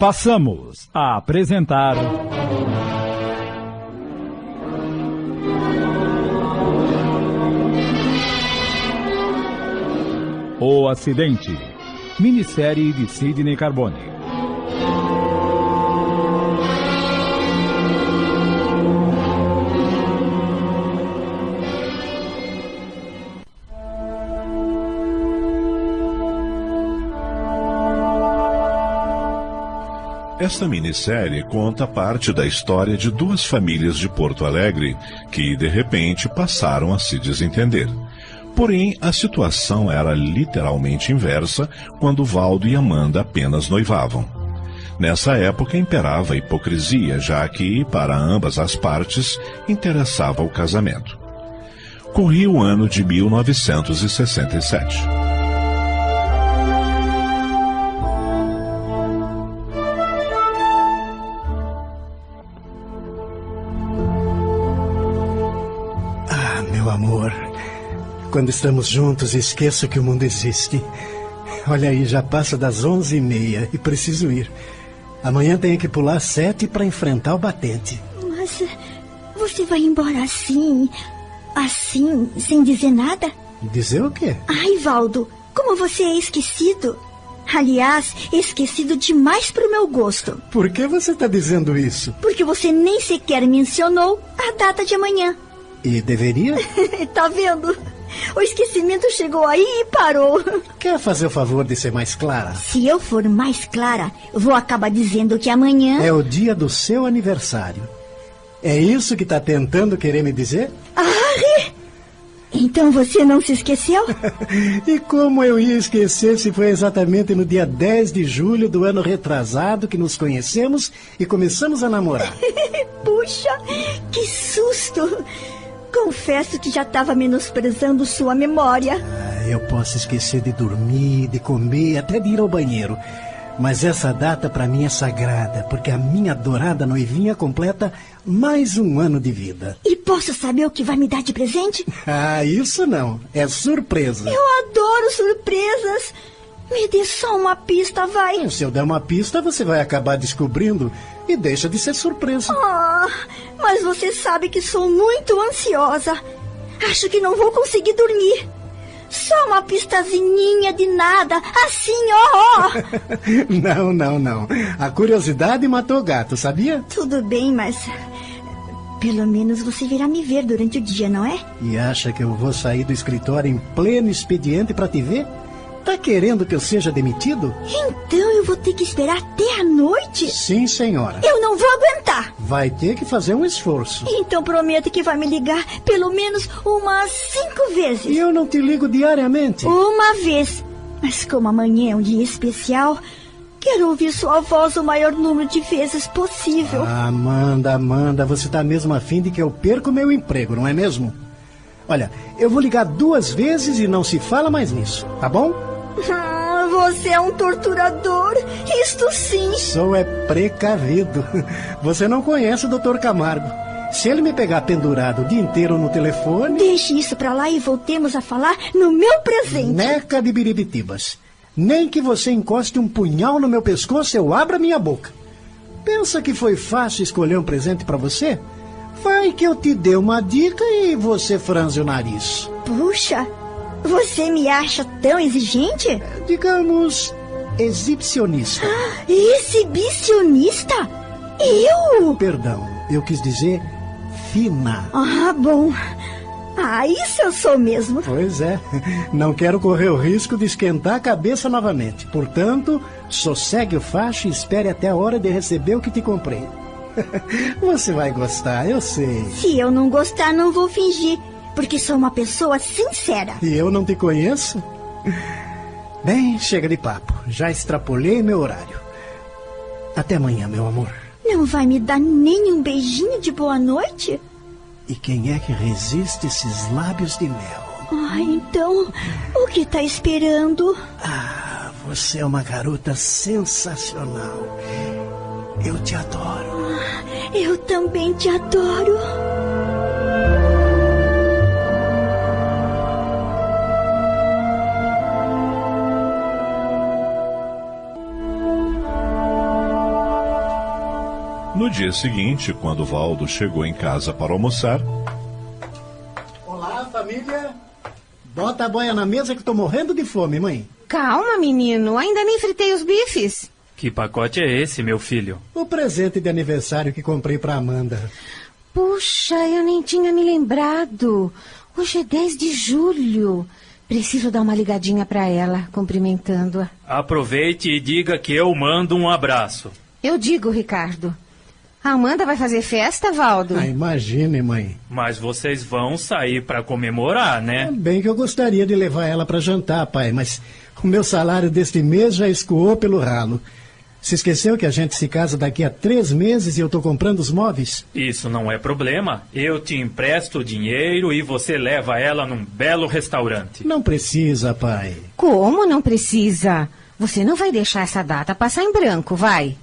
passamos a apresentar. O Acidente. Minissérie de Sidney Carbone. Esta minissérie conta parte da história de duas famílias de Porto Alegre que, de repente, passaram a se desentender. Porém, a situação era literalmente inversa quando Valdo e Amanda apenas noivavam. Nessa época imperava a hipocrisia, já que, para ambas as partes, interessava o casamento. Corria o ano de 1967. Quando estamos juntos, esqueço que o mundo existe. Olha aí, já passa das onze e meia e preciso ir. Amanhã tenho que pular sete para enfrentar o batente. Mas você vai embora assim? Assim, sem dizer nada? Dizer o quê? Ai, Valdo, como você é esquecido. Aliás, esquecido demais para o meu gosto. Por que você está dizendo isso? Porque você nem sequer mencionou a data de amanhã. E deveria? tá vendo? O esquecimento chegou aí e parou. Quer fazer o favor de ser mais clara? Se eu for mais clara, vou acabar dizendo que amanhã. É o dia do seu aniversário. É isso que está tentando querer me dizer? Ah, então você não se esqueceu? e como eu ia esquecer se foi exatamente no dia 10 de julho do ano retrasado que nos conhecemos e começamos a namorar? Puxa, que susto! Confesso que já estava menosprezando sua memória. Ah, eu posso esquecer de dormir, de comer, até de ir ao banheiro. Mas essa data para mim é sagrada, porque a minha adorada noivinha completa mais um ano de vida. E posso saber o que vai me dar de presente? Ah, isso não. É surpresa. Eu adoro surpresas. Me dê só uma pista, vai. Se eu der uma pista, você vai acabar descobrindo e deixa de ser surpresa. Ah, mas você sabe que sou muito ansiosa. Acho que não vou conseguir dormir. Só uma pistazinha de nada, assim, ó, ó. não, não, não. A curiosidade matou o gato, sabia? Tudo bem, mas pelo menos você virá me ver durante o dia, não é? E acha que eu vou sair do escritório em pleno expediente para te ver? Tá querendo que eu seja demitido? Então eu vou ter que esperar até a noite? Sim, senhora. Eu não vou aguentar. Vai ter que fazer um esforço. Então promete que vai me ligar pelo menos umas cinco vezes. E eu não te ligo diariamente? Uma vez. Mas como amanhã é um dia especial, quero ouvir sua voz o maior número de vezes possível. Amanda, Amanda, você tá mesmo afim de que eu perca o meu emprego, não é mesmo? Olha, eu vou ligar duas vezes e não se fala mais nisso, tá bom? Ah, você é um torturador. Isto sim. Sou é precavido. Você não conhece o Dr. Camargo. Se ele me pegar pendurado o dia inteiro no telefone. Deixe isso pra lá e voltemos a falar no meu presente. Neca de biribitibas. Nem que você encoste um punhal no meu pescoço, eu abra minha boca. Pensa que foi fácil escolher um presente para você? Vai que eu te dê uma dica e você franze o nariz. Puxa, você me acha tão exigente? Digamos, exibicionista. exibicionista? Eu? Perdão, eu quis dizer fina. Ah, bom. Ah, isso eu sou mesmo. Pois é. Não quero correr o risco de esquentar a cabeça novamente. Portanto, sossegue o facho e espere até a hora de receber o que te comprei. Você vai gostar, eu sei. Se eu não gostar, não vou fingir porque sou uma pessoa sincera. E eu não te conheço? Bem, chega de papo. Já extrapolei meu horário. Até amanhã, meu amor. Não vai me dar nem um beijinho de boa noite? E quem é que resiste esses lábios de mel? Ah, então, o que tá esperando? Ah, você é uma garota sensacional. Eu te adoro. Ah, eu também te adoro. No dia seguinte, quando Valdo chegou em casa para almoçar, Olá, família. Bota a boia na mesa que tô morrendo de fome, mãe. Calma, menino, ainda nem fritei os bifes. Que pacote é esse, meu filho? O presente de aniversário que comprei pra Amanda. Puxa, eu nem tinha me lembrado. Hoje é 10 de julho. Preciso dar uma ligadinha pra ela, cumprimentando-a. Aproveite e diga que eu mando um abraço. Eu digo, Ricardo. A Amanda vai fazer festa, Valdo? Ah, imagine, mãe. Mas vocês vão sair para comemorar, né? Bem que eu gostaria de levar ela para jantar, pai, mas o meu salário deste mês já escoou pelo ralo. Se esqueceu que a gente se casa daqui a três meses e eu tô comprando os móveis? Isso não é problema. Eu te empresto o dinheiro e você leva ela num belo restaurante. Não precisa, pai. Como não precisa? Você não vai deixar essa data passar em branco, vai?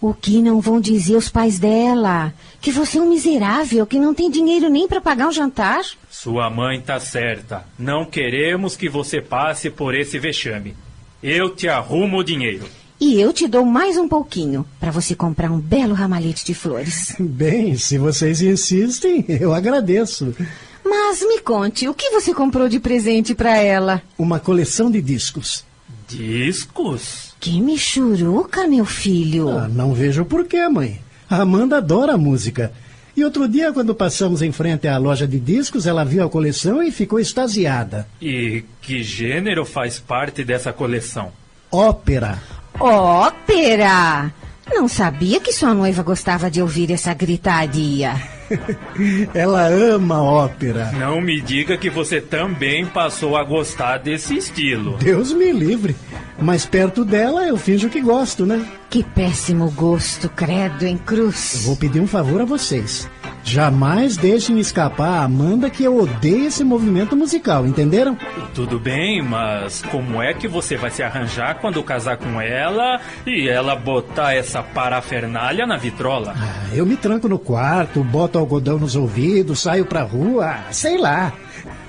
O que não vão dizer os pais dela? Que você é um miserável, que não tem dinheiro nem para pagar um jantar? Sua mãe tá certa. Não queremos que você passe por esse vexame. Eu te arrumo o dinheiro. E eu te dou mais um pouquinho para você comprar um belo ramalhete de flores. Bem, se vocês insistem, eu agradeço. Mas me conte, o que você comprou de presente para ela? Uma coleção de discos. Discos? Que michuruca, meu filho. Ah, não vejo porquê, mãe. A Amanda adora música. E outro dia, quando passamos em frente à loja de discos, ela viu a coleção e ficou extasiada. E que gênero faz parte dessa coleção? Ópera. Ópera! Não sabia que sua noiva gostava de ouvir essa gritaria. Ela ama ópera. Não me diga que você também passou a gostar desse estilo. Deus me livre. Mas perto dela eu finjo que gosto, né? Que péssimo gosto, credo em cruz. Vou pedir um favor a vocês. Jamais deixem escapar a Amanda que eu odeio esse movimento musical, entenderam? Tudo bem, mas como é que você vai se arranjar quando casar com ela e ela botar essa parafernália na vitrola? Ah, eu me tranco no quarto, boto algodão nos ouvidos, saio pra rua, sei lá.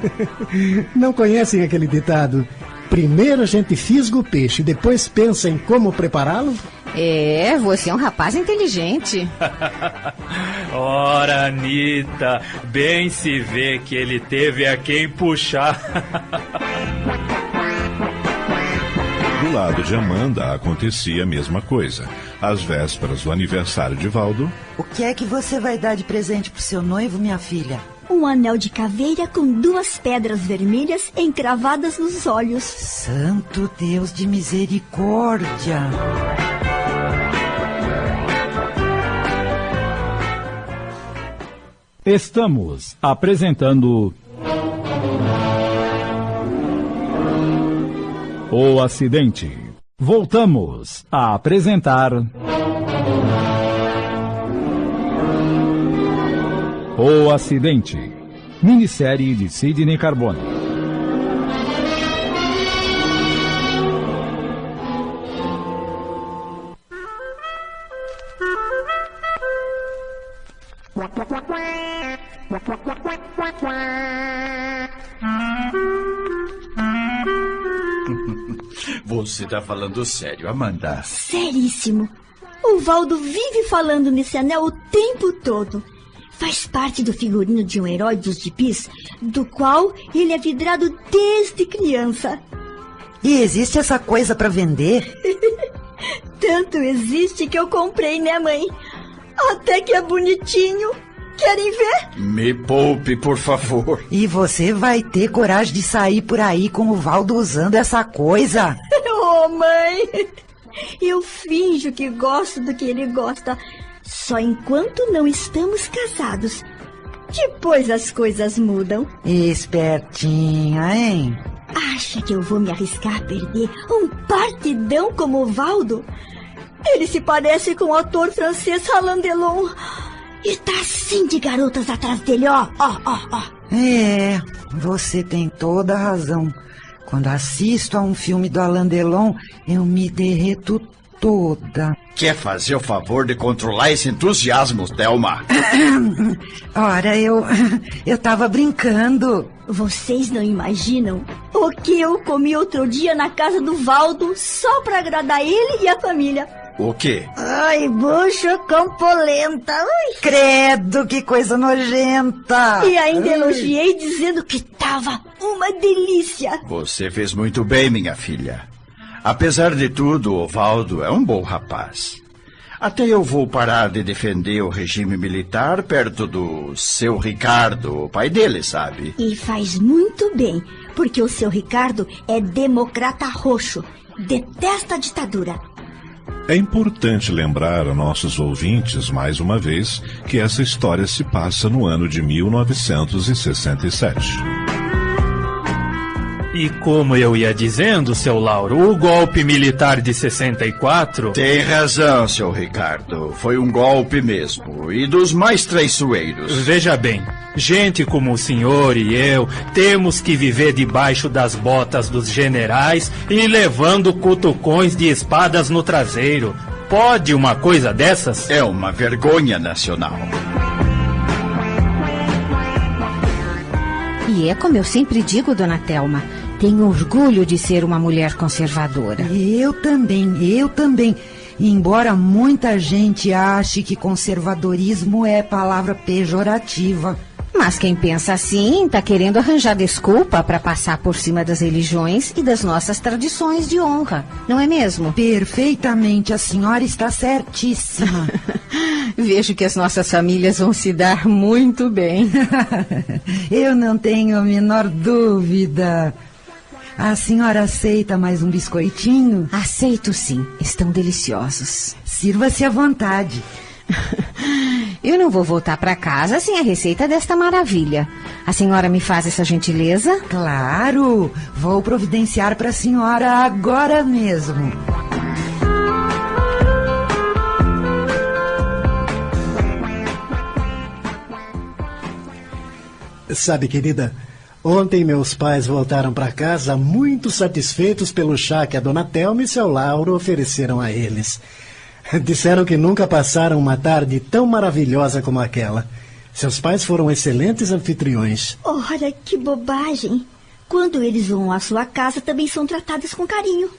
Não conhecem aquele ditado? Primeiro a gente fisga o peixe, depois pensa em como prepará-lo? É, você é um rapaz inteligente. Ora, Anitta, bem se vê que ele teve a quem puxar. do lado de Amanda acontecia a mesma coisa. Às vésperas do aniversário de Valdo, O que é que você vai dar de presente pro seu noivo, minha filha? Um anel de caveira com duas pedras vermelhas encravadas nos olhos. Santo Deus de misericórdia! Estamos apresentando. O acidente. Voltamos a apresentar. O acidente. Minissérie de Sidney Carbone. Você tá falando sério, Amanda? Seríssimo. O Valdo vive falando nesse anel o tempo todo. Faz parte do figurino de um herói dos gibis, do qual ele é vidrado desde criança. E existe essa coisa pra vender? Tanto existe que eu comprei, né, mãe? Até que é bonitinho. Querem ver? Me poupe, por favor. E você vai ter coragem de sair por aí com o Valdo usando essa coisa? Oh, mãe! Eu finjo que gosto do que ele gosta, só enquanto não estamos casados. Depois as coisas mudam. Espertinha, hein? Acha que eu vou me arriscar a perder um partidão como o Valdo? Ele se parece com o ator francês Alain Delon. E tá assim de garotas atrás dele, ó, ó, ó, ó. É, você tem toda a razão. Quando assisto a um filme do Alain Delon, eu me derreto toda. Quer fazer o favor de controlar esse entusiasmo, Thelma? Ora, eu. Eu tava brincando. Vocês não imaginam o que eu comi outro dia na casa do Valdo só pra agradar ele e a família. O quê? Ai, bucho com polenta. Ui. Credo, que coisa nojenta! E ainda elogiei dizendo que tava uma delícia. Você fez muito bem, minha filha. Apesar de tudo, Ovaldo é um bom rapaz. Até eu vou parar de defender o regime militar perto do seu Ricardo, o pai dele, sabe? E faz muito bem, porque o seu Ricardo é democrata roxo. Detesta a ditadura. É importante lembrar a nossos ouvintes, mais uma vez, que essa história se passa no ano de 1967. E como eu ia dizendo, seu Lauro, o golpe militar de 64. Tem razão, seu Ricardo. Foi um golpe mesmo. E dos mais traiçoeiros. Veja bem, gente como o senhor e eu temos que viver debaixo das botas dos generais e levando cutucões de espadas no traseiro. Pode uma coisa dessas? É uma vergonha nacional. E é como eu sempre digo, dona Telma, tenho orgulho de ser uma mulher conservadora. Eu também, eu também. Embora muita gente ache que conservadorismo é palavra pejorativa. Mas quem pensa assim está querendo arranjar desculpa para passar por cima das religiões e das nossas tradições de honra, não é mesmo? Perfeitamente, a senhora está certíssima. Vejo que as nossas famílias vão se dar muito bem. Eu não tenho a menor dúvida. A senhora aceita mais um biscoitinho? Aceito sim, estão deliciosos. Sirva-se à vontade. Eu não vou voltar para casa sem a receita desta maravilha. A senhora me faz essa gentileza? Claro, vou providenciar para a senhora agora mesmo. Sabe, querida, ontem meus pais voltaram para casa muito satisfeitos pelo chá que a dona Thelma e seu Lauro ofereceram a eles. Disseram que nunca passaram uma tarde tão maravilhosa como aquela. Seus pais foram excelentes anfitriões. Olha que bobagem. Quando eles vão à sua casa, também são tratados com carinho.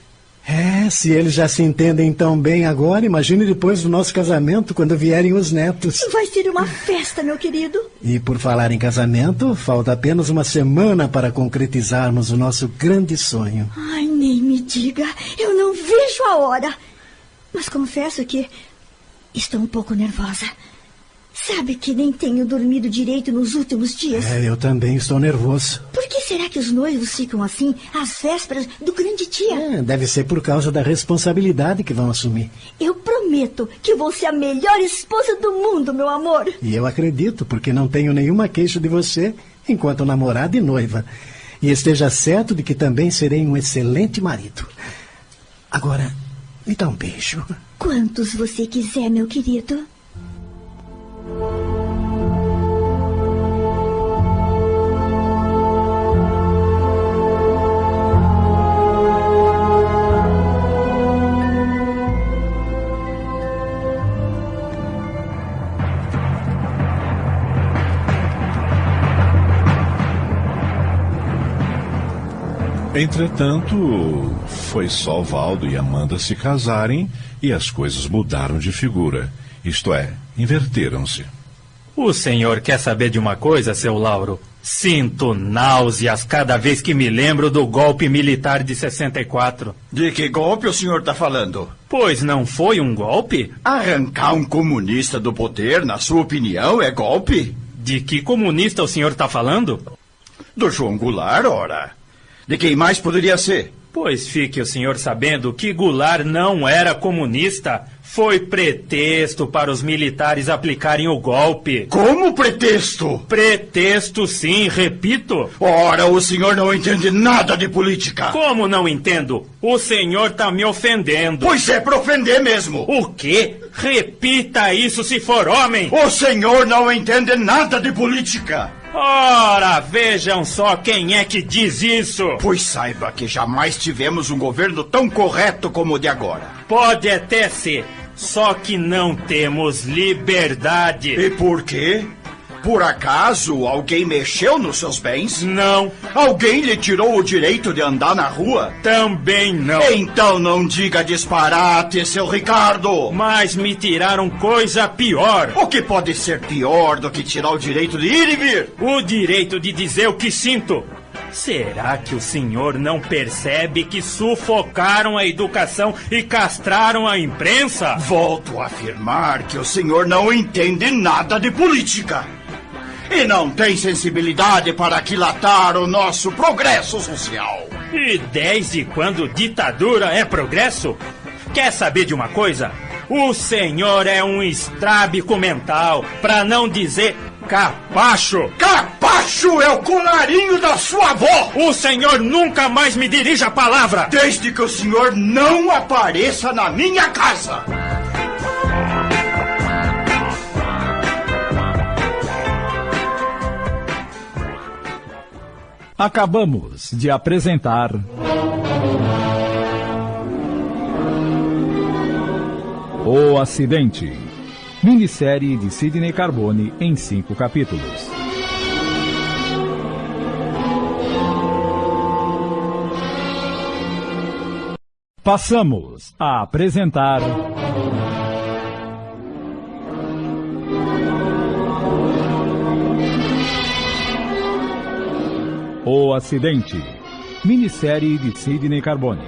É, se eles já se entendem tão bem agora, imagine depois do nosso casamento, quando vierem os netos. Vai ser uma festa, meu querido. E por falar em casamento, falta apenas uma semana para concretizarmos o nosso grande sonho. Ai, nem me diga. Eu não vejo a hora. Mas confesso que estou um pouco nervosa. Sabe que nem tenho dormido direito nos últimos dias. É, eu também estou nervoso. Por que será que os noivos ficam assim às vésperas do grande dia? É, deve ser por causa da responsabilidade que vão assumir. Eu prometo que vou ser a melhor esposa do mundo, meu amor. E eu acredito, porque não tenho nenhuma queixa de você enquanto namorada e noiva. E esteja certo de que também serei um excelente marido. Agora, me dá um beijo. Quantos você quiser, meu querido. Entretanto, foi só Valdo e Amanda se casarem e as coisas mudaram de figura. Isto é, inverteram-se. O senhor quer saber de uma coisa, seu Lauro? Sinto náuseas cada vez que me lembro do golpe militar de 64. De que golpe o senhor está falando? Pois não foi um golpe? Arrancar um comunista do poder, na sua opinião, é golpe? De que comunista o senhor está falando? Do João Goulart, ora. De quem mais poderia ser? Pois fique o senhor sabendo que Goulart não era comunista. Foi pretexto para os militares aplicarem o golpe. Como pretexto? Pretexto, sim, repito. Ora, o senhor não entende nada de política. Como não entendo? O senhor está me ofendendo. Pois é para ofender mesmo. O quê? Repita isso se for homem. O senhor não entende nada de política. Ora, vejam só quem é que diz isso. Pois saiba que jamais tivemos um governo tão correto como o de agora. Pode até ser, só que não temos liberdade. E por quê? Por acaso alguém mexeu nos seus bens? Não, Alguém lhe tirou o direito de andar na rua? também não. Então não diga disparate, seu Ricardo! Mas me tiraram coisa pior. O que pode ser pior do que tirar o direito de ir e vir? O direito de dizer o que sinto. Será que o senhor não percebe que sufocaram a educação e castraram a imprensa? Volto a afirmar que o senhor não entende nada de política. E não tem sensibilidade para aquilatar o nosso progresso social. E desde quando ditadura é progresso? Quer saber de uma coisa? O senhor é um estrábico mental, pra não dizer capacho. Capacho é o colarinho da sua avó! O senhor nunca mais me dirija a palavra. Desde que o senhor não apareça na minha casa! Acabamos de apresentar. O Acidente. Minissérie de Sidney Carbone em cinco capítulos. Passamos a apresentar. O Acidente. Minissérie de Sidney Carbone.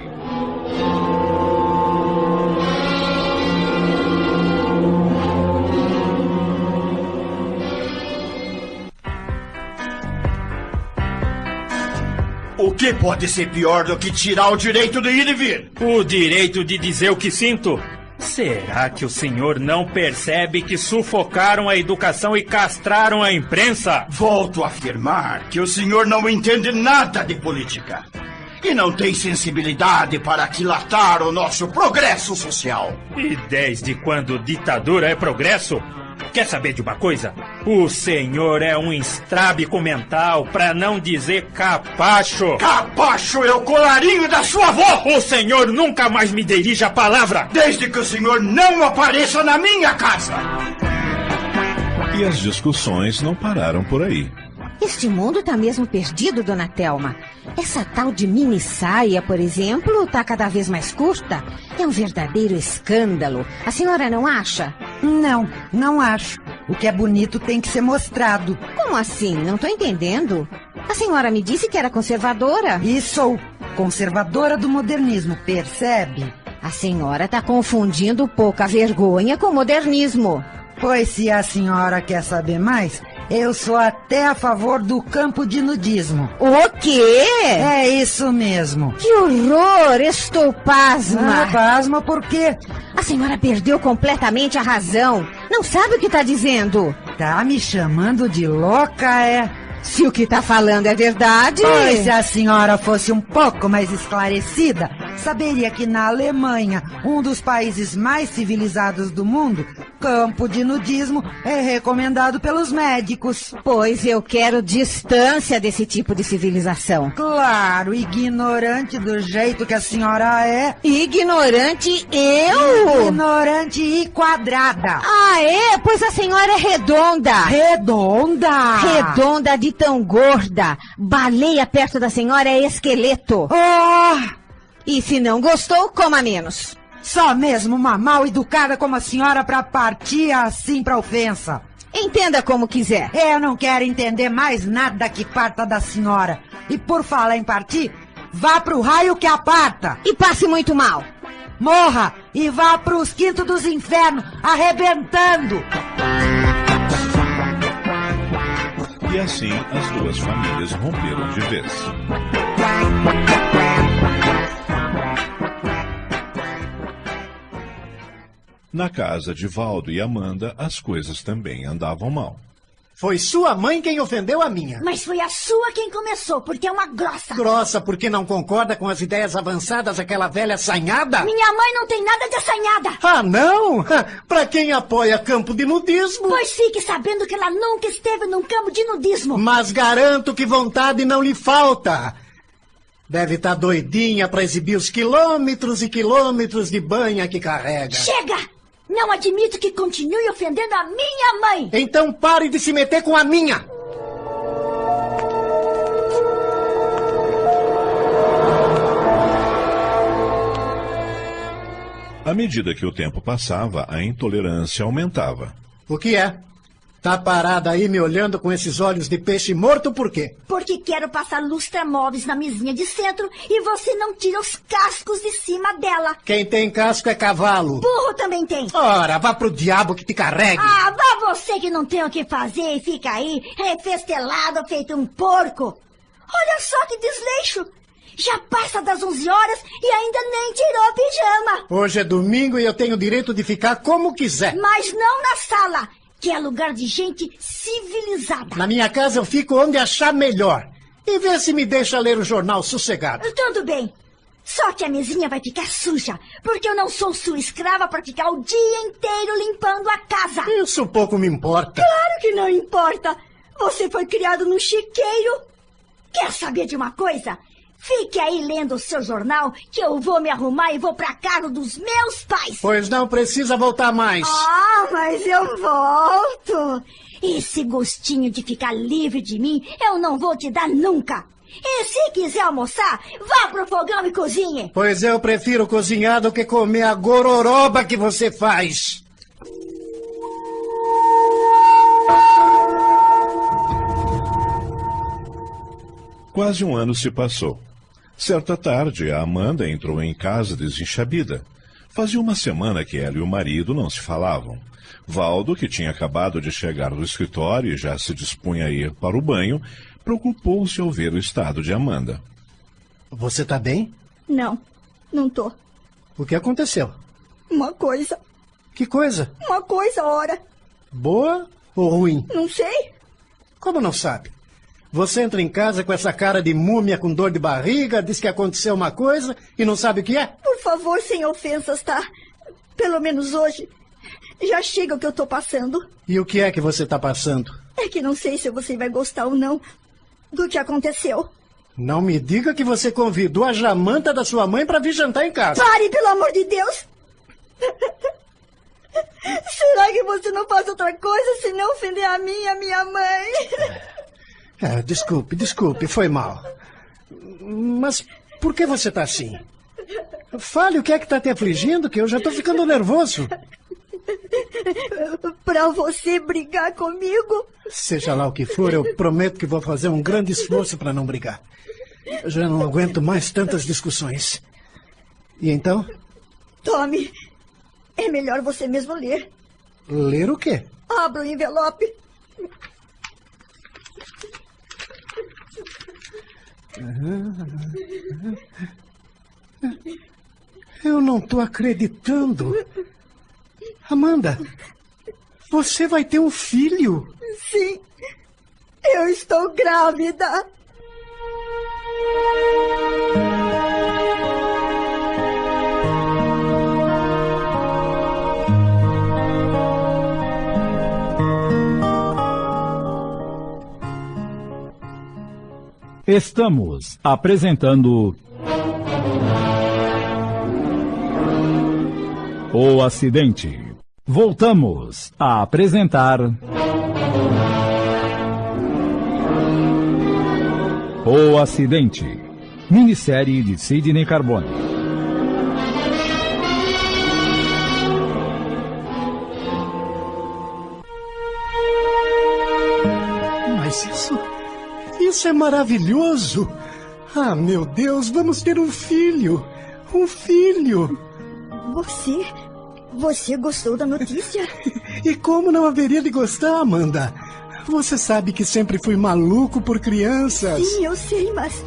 O que pode ser pior do que tirar o direito de ir e vir? O direito de dizer o que sinto. Será que o senhor não percebe que sufocaram a educação e castraram a imprensa? Volto a afirmar que o senhor não entende nada de política. E não tem sensibilidade para aquilatar o nosso progresso social. E desde quando ditadura é progresso? Quer saber de uma coisa? O senhor é um estrábico mental, pra não dizer capacho. Capacho é o colarinho da sua avó! O senhor nunca mais me dirija a palavra. Desde que o senhor não apareça na minha casa! E as discussões não pararam por aí. Este mundo tá mesmo perdido, dona Telma. Essa tal de mini saia, por exemplo, tá cada vez mais curta. É um verdadeiro escândalo. A senhora não acha? Não, não acho. O que é bonito tem que ser mostrado. Como assim? Não tô entendendo. A senhora me disse que era conservadora. E sou conservadora do modernismo, percebe? A senhora tá confundindo pouca vergonha com modernismo. Pois se a senhora quer saber mais, eu sou até a favor do campo de nudismo. O quê? É isso mesmo. Que horror! Estou pasma. Ah, pasma por quê? A senhora perdeu completamente a razão. Não sabe o que tá dizendo. Tá me chamando de louca, é? Se o que tá falando é verdade. Pois se a senhora fosse um pouco mais esclarecida, saberia que na Alemanha, um dos países mais civilizados do mundo, campo de nudismo é recomendado pelos médicos. Pois eu quero distância desse tipo de civilização. Claro, ignorante do jeito que a senhora é. Ignorante eu? Ignorante e quadrada. Ah, é? Pois a senhora é redonda. Redonda. Redonda de tão gorda. Baleia perto da senhora é esqueleto. Oh, E se não gostou, coma menos. Só mesmo uma mal educada como a senhora pra partir assim pra ofensa. Entenda como quiser. Eu não quero entender mais nada que parta da senhora. E por falar em partir, vá pro raio que aparta. E passe muito mal. Morra e vá pros quintos dos infernos, arrebentando. E assim as duas famílias romperam de vez. Na casa de Valdo e Amanda, as coisas também andavam mal. Foi sua mãe quem ofendeu a minha. Mas foi a sua quem começou, porque é uma grossa. Grossa porque não concorda com as ideias avançadas daquela velha assanhada? Minha mãe não tem nada de assanhada. Ah, não? Pra quem apoia campo de nudismo. Pois fique sabendo que ela nunca esteve num campo de nudismo. Mas garanto que vontade não lhe falta. Deve estar doidinha pra exibir os quilômetros e quilômetros de banha que carrega. Chega! Não admito que continue ofendendo a minha mãe. Então pare de se meter com a minha. À medida que o tempo passava, a intolerância aumentava. O que é? Tá parada aí me olhando com esses olhos de peixe morto por quê? Porque quero passar lustra-móveis na mesinha de centro e você não tira os cascos de cima dela. Quem tem casco é cavalo. Burro também tem. Ora, vá pro diabo que te carregue. Ah, vá você que não tem o que fazer e fica aí refestelado feito um porco. Olha só que desleixo. Já passa das 11 horas e ainda nem tirou pijama. Hoje é domingo e eu tenho o direito de ficar como quiser. Mas não na sala, que é lugar de gente civilizada. Na minha casa eu fico onde achar melhor. E vê se me deixa ler o jornal sossegado. Tudo bem. Só que a mesinha vai ficar suja, porque eu não sou sua escrava para ficar o dia inteiro limpando a casa. Isso pouco me importa. Claro que não importa. Você foi criado num chiqueiro. Quer saber de uma coisa? Fique aí lendo o seu jornal, que eu vou me arrumar e vou pra casa dos meus pais. Pois não precisa voltar mais. Ah, mas eu volto. Esse gostinho de ficar livre de mim eu não vou te dar nunca. E se quiser almoçar, vá pro fogão e cozinhe. Pois eu prefiro cozinhar do que comer a gororoba que você faz. Quase um ano se passou. Certa tarde, a Amanda entrou em casa desenxabida. Fazia uma semana que ela e o marido não se falavam. Valdo, que tinha acabado de chegar do escritório e já se dispunha a ir para o banho, preocupou-se ao ver o estado de Amanda. Você tá bem? Não, não tô. O que aconteceu? Uma coisa. Que coisa? Uma coisa, ora. Boa ou ruim? Não sei. Como não sabe? Você entra em casa com essa cara de múmia com dor de barriga, diz que aconteceu uma coisa e não sabe o que é? Por favor, sem ofensas, tá? Pelo menos hoje. Já chega o que eu tô passando. E o que é que você tá passando? É que não sei se você vai gostar ou não do que aconteceu. Não me diga que você convidou a jamanta da sua mãe para vir jantar em casa. Pare, pelo amor de Deus! Será que você não faz outra coisa se não ofender a mim e a minha mãe? É, desculpe, desculpe, foi mal. Mas por que você tá assim? Fale o que é que tá te afligindo, que eu já tô ficando nervoso. Pra você brigar comigo? Seja lá o que for, eu prometo que vou fazer um grande esforço para não brigar. Eu já não aguento mais tantas discussões. E então? Tome. É melhor você mesmo ler. Ler o quê? Abra o envelope. Eu não tô acreditando. Amanda, você vai ter um filho? Sim, eu estou grávida. Estamos apresentando. O acidente. Voltamos a apresentar. O acidente. Minissérie de Sidney Carbone. Isso é maravilhoso! Ah, meu Deus, vamos ter um filho! Um filho! Você. Você gostou da notícia? E como não haveria de gostar, Amanda? Você sabe que sempre fui maluco por crianças. Sim, eu sei, mas.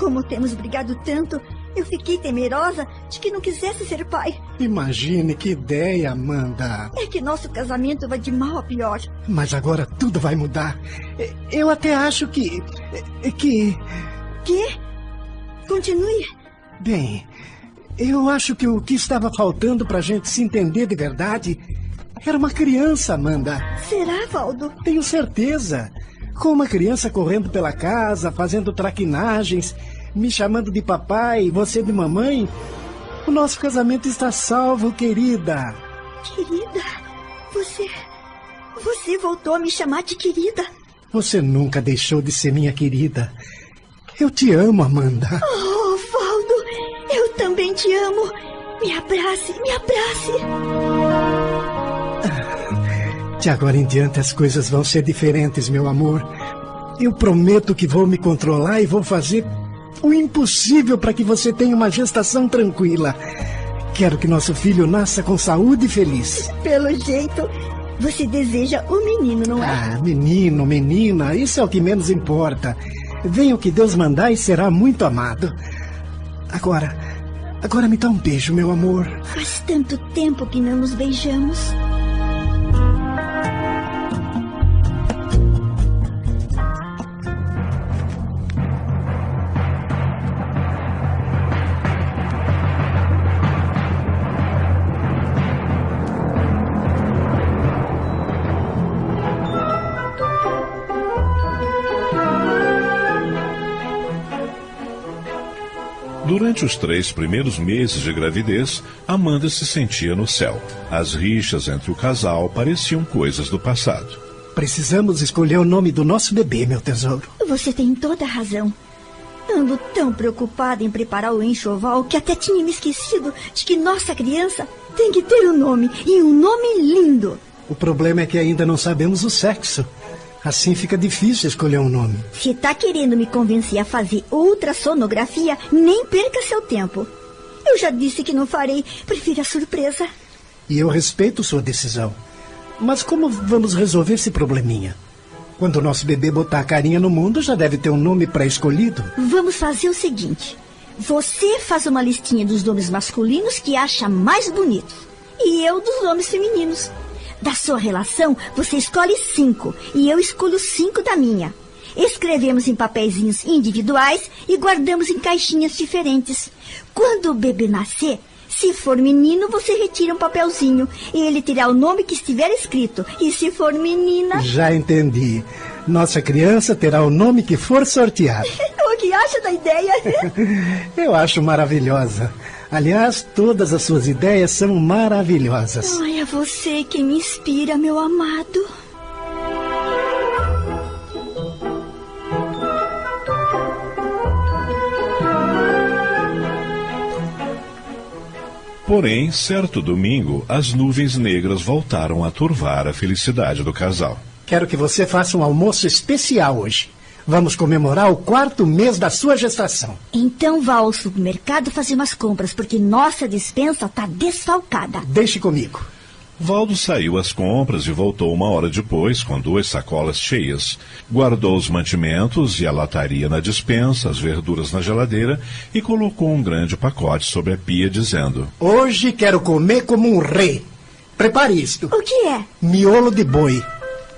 Como temos brigado tanto, eu fiquei temerosa de que não quisesse ser pai. Imagine que ideia, Amanda. É que nosso casamento vai de mal a pior. Mas agora tudo vai mudar. Eu até acho que. que. Que? Continue. Bem, eu acho que o que estava faltando pra gente se entender de verdade era uma criança, Amanda. Será, Valdo? Tenho certeza. Com uma criança correndo pela casa, fazendo traquinagens, me chamando de papai, você de mamãe, o nosso casamento está salvo, querida. Querida, você. Você voltou a me chamar de querida. Você nunca deixou de ser minha querida. Eu te amo, Amanda. Oh, Valdo, eu também te amo. Me abrace, me abrace. De agora em diante as coisas vão ser diferentes, meu amor. Eu prometo que vou me controlar e vou fazer o impossível para que você tenha uma gestação tranquila. Quero que nosso filho nasça com saúde e feliz. Pelo jeito, você deseja o menino, não é? Ah, menino, menina, isso é o que menos importa. Venha o que Deus mandar e será muito amado. Agora, agora me dá um beijo, meu amor. Faz tanto tempo que não nos beijamos. Durante os três primeiros meses de gravidez, Amanda se sentia no céu. As rixas entre o casal pareciam coisas do passado. Precisamos escolher o nome do nosso bebê, meu tesouro. Você tem toda a razão. Ando tão preocupada em preparar o enxoval que até tinha me esquecido de que nossa criança tem que ter um nome e um nome lindo. O problema é que ainda não sabemos o sexo. Assim fica difícil escolher um nome. Se tá querendo me convencer a fazer ultrassonografia, nem perca seu tempo. Eu já disse que não farei. Prefiro a surpresa. E eu respeito sua decisão. Mas como vamos resolver esse probleminha? Quando o nosso bebê botar a carinha no mundo, já deve ter um nome pré-escolhido. Vamos fazer o seguinte: você faz uma listinha dos nomes masculinos que acha mais bonitos, e eu dos nomes femininos. Da sua relação, você escolhe cinco e eu escolho cinco da minha. Escrevemos em papeizinhos individuais e guardamos em caixinhas diferentes. Quando o bebê nascer, se for menino, você retira um papelzinho e ele terá o nome que estiver escrito. E se for menina. Já entendi. Nossa criança terá o nome que for sorteado. o que acha da ideia? Eu acho maravilhosa. Aliás, todas as suas ideias são maravilhosas. Ai, é você quem me inspira, meu amado. Porém, certo domingo, as nuvens negras voltaram a turvar a felicidade do casal. Quero que você faça um almoço especial hoje. Vamos comemorar o quarto mês da sua gestação. Então vá ao supermercado fazer umas compras, porque nossa dispensa está desfalcada. Deixe comigo. Valdo saiu às compras e voltou uma hora depois com duas sacolas cheias. Guardou os mantimentos e a lataria na dispensa, as verduras na geladeira e colocou um grande pacote sobre a pia, dizendo: Hoje quero comer como um rei. Prepare isto. O que é? Miolo de boi.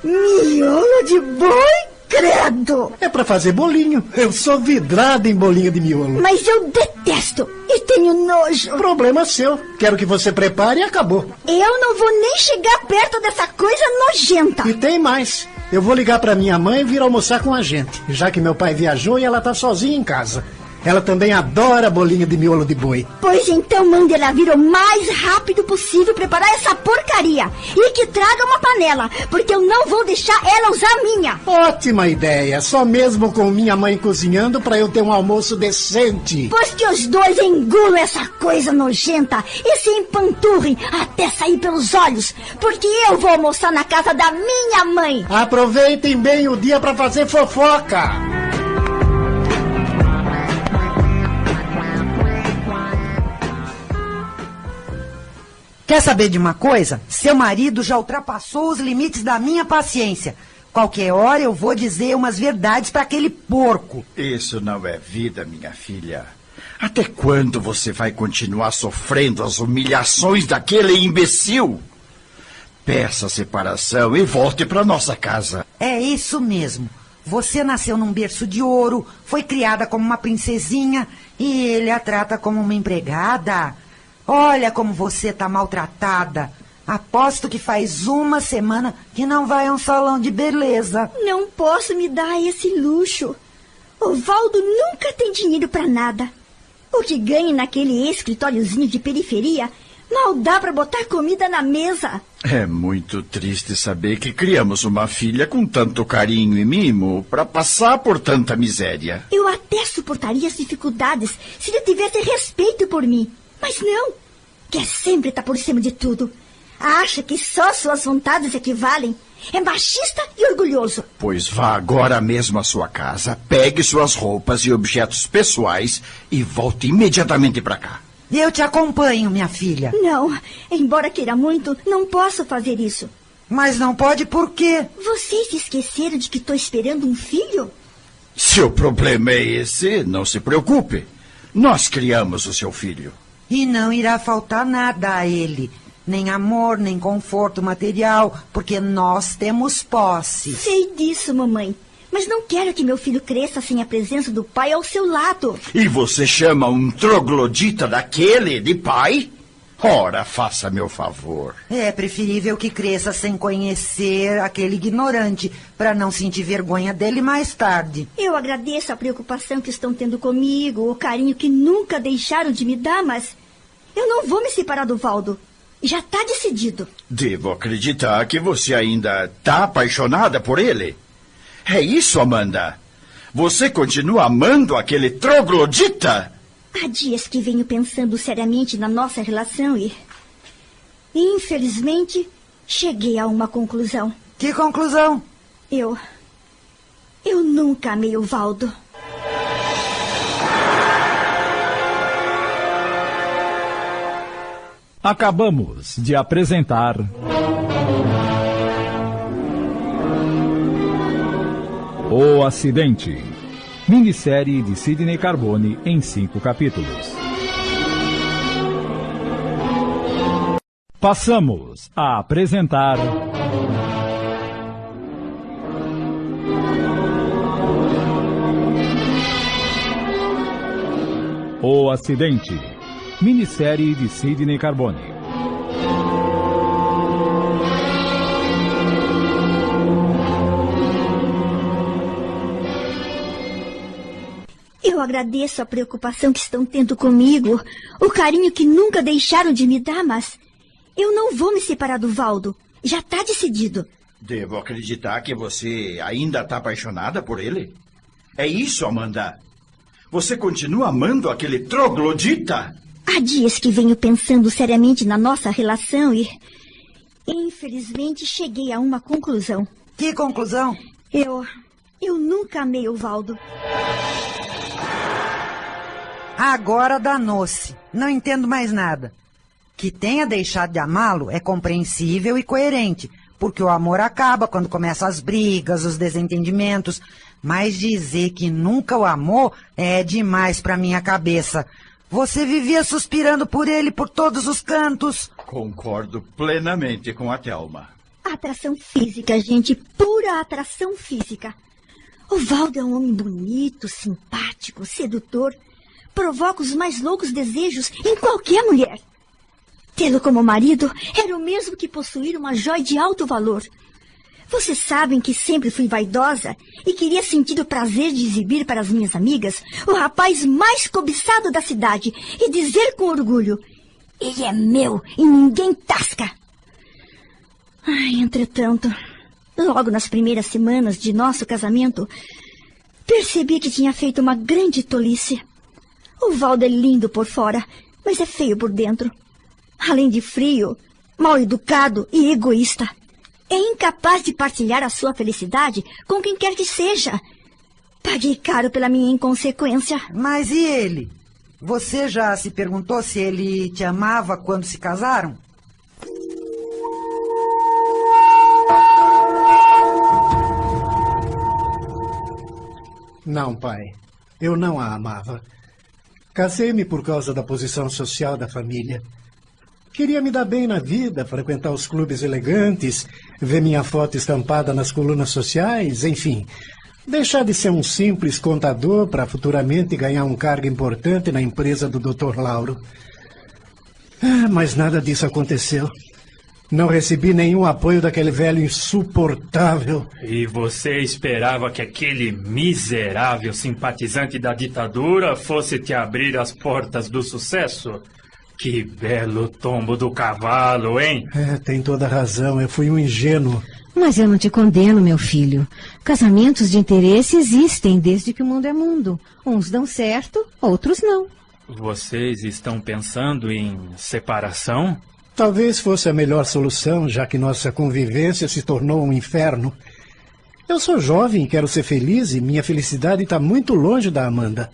Miolo de boi? Credo! É para fazer bolinho. Eu sou vidrada em bolinho de miolo. Mas eu detesto e tenho nojo. Problema seu. Quero que você prepare e acabou. Eu não vou nem chegar perto dessa coisa nojenta. E tem mais. Eu vou ligar para minha mãe e vir almoçar com a gente, já que meu pai viajou e ela tá sozinha em casa. Ela também adora bolinho de miolo de boi. Pois então mande ela vir o mais rápido possível preparar essa porcaria. E que traga uma panela, porque eu não vou deixar ela usar a minha. Ótima ideia. Só mesmo com minha mãe cozinhando para eu ter um almoço decente. Pois que os dois engulam essa coisa nojenta e se empanturrem até sair pelos olhos. Porque eu vou almoçar na casa da minha mãe. Aproveitem bem o dia para fazer fofoca. Quer saber de uma coisa? Seu marido já ultrapassou os limites da minha paciência. Qualquer hora eu vou dizer umas verdades para aquele porco. Isso não é vida, minha filha. Até quando você vai continuar sofrendo as humilhações daquele imbecil? Peça separação e volte para nossa casa. É isso mesmo. Você nasceu num berço de ouro, foi criada como uma princesinha e ele a trata como uma empregada. Olha como você tá maltratada. Aposto que faz uma semana que não vai a um salão de beleza. Não posso me dar esse luxo. O Valdo nunca tem dinheiro para nada. O que ganha naquele escritóriozinho de periferia Mal dá para botar comida na mesa. É muito triste saber que criamos uma filha com tanto carinho e mimo para passar por tanta miséria. Eu até suportaria as dificuldades se ele tivesse respeito por mim. Mas não. Quer sempre estar por cima de tudo. Acha que só suas vontades equivalem. É machista e orgulhoso. Pois vá agora mesmo à sua casa, pegue suas roupas e objetos pessoais e volte imediatamente para cá. Eu te acompanho, minha filha. Não, embora queira muito, não posso fazer isso. Mas não pode por quê? Vocês esqueceram de que estou esperando um filho? Se o problema é esse, não se preocupe. Nós criamos o seu filho. E não irá faltar nada a ele. Nem amor, nem conforto material, porque nós temos posse. Sei disso, mamãe. Mas não quero que meu filho cresça sem a presença do pai ao seu lado. E você chama um troglodita daquele de pai? Ora, faça meu favor. É preferível que cresça sem conhecer aquele ignorante, para não sentir vergonha dele mais tarde. Eu agradeço a preocupação que estão tendo comigo, o carinho que nunca deixaram de me dar, mas eu não vou me separar do Valdo. Já está decidido. Devo acreditar que você ainda está apaixonada por ele. É isso, Amanda? Você continua amando aquele troglodita? Há dias que venho pensando seriamente na nossa relação e. Infelizmente, cheguei a uma conclusão. Que conclusão? Eu. Eu nunca amei o Valdo. Acabamos de apresentar. O Acidente. Minissérie de Sidney Carbone em cinco capítulos. Passamos a apresentar. O Acidente. Minissérie de Sidney Carbone. Eu agradeço a preocupação que estão tendo comigo, o carinho que nunca deixaram de me dar, mas eu não vou me separar do Valdo. Já está decidido. Devo acreditar que você ainda está apaixonada por ele? É isso, Amanda? Você continua amando aquele troglodita? Há dias que venho pensando seriamente na nossa relação e. Infelizmente cheguei a uma conclusão. Que conclusão? Eu. Eu nunca amei o Valdo. Agora danou-se. Não entendo mais nada. Que tenha deixado de amá-lo é compreensível e coerente, porque o amor acaba quando começam as brigas, os desentendimentos. Mas dizer que nunca o amou é demais para minha cabeça. Você vivia suspirando por ele por todos os cantos. Concordo plenamente com a Thelma. Atração física, gente, pura atração física. O Valdo é um homem bonito, simpático, sedutor. Provoca os mais loucos desejos em qualquer mulher. Tê-lo como marido era o mesmo que possuir uma joia de alto valor. Vocês sabem que sempre fui vaidosa e queria sentir o prazer de exibir para as minhas amigas o rapaz mais cobiçado da cidade e dizer com orgulho: Ele é meu e ninguém tasca. Ai, entretanto, logo nas primeiras semanas de nosso casamento, percebi que tinha feito uma grande tolice. O Valdo é lindo por fora, mas é feio por dentro. Além de frio, mal educado e egoísta. É incapaz de partilhar a sua felicidade com quem quer que seja. Paguei caro pela minha inconsequência. Mas e ele? Você já se perguntou se ele te amava quando se casaram? Não, pai. Eu não a amava. Casei-me por causa da posição social da família. Queria me dar bem na vida, frequentar os clubes elegantes, ver minha foto estampada nas colunas sociais, enfim. Deixar de ser um simples contador para futuramente ganhar um cargo importante na empresa do Dr. Lauro. Ah, mas nada disso aconteceu. Não recebi nenhum apoio daquele velho insuportável. E você esperava que aquele miserável simpatizante da ditadura fosse te abrir as portas do sucesso? Que belo tombo do cavalo, hein? É, tem toda a razão. Eu fui um ingênuo. Mas eu não te condeno, meu filho. Casamentos de interesse existem desde que o mundo é mundo. Uns dão certo, outros não. Vocês estão pensando em separação? Talvez fosse a melhor solução, já que nossa convivência se tornou um inferno. Eu sou jovem e quero ser feliz e minha felicidade está muito longe da Amanda.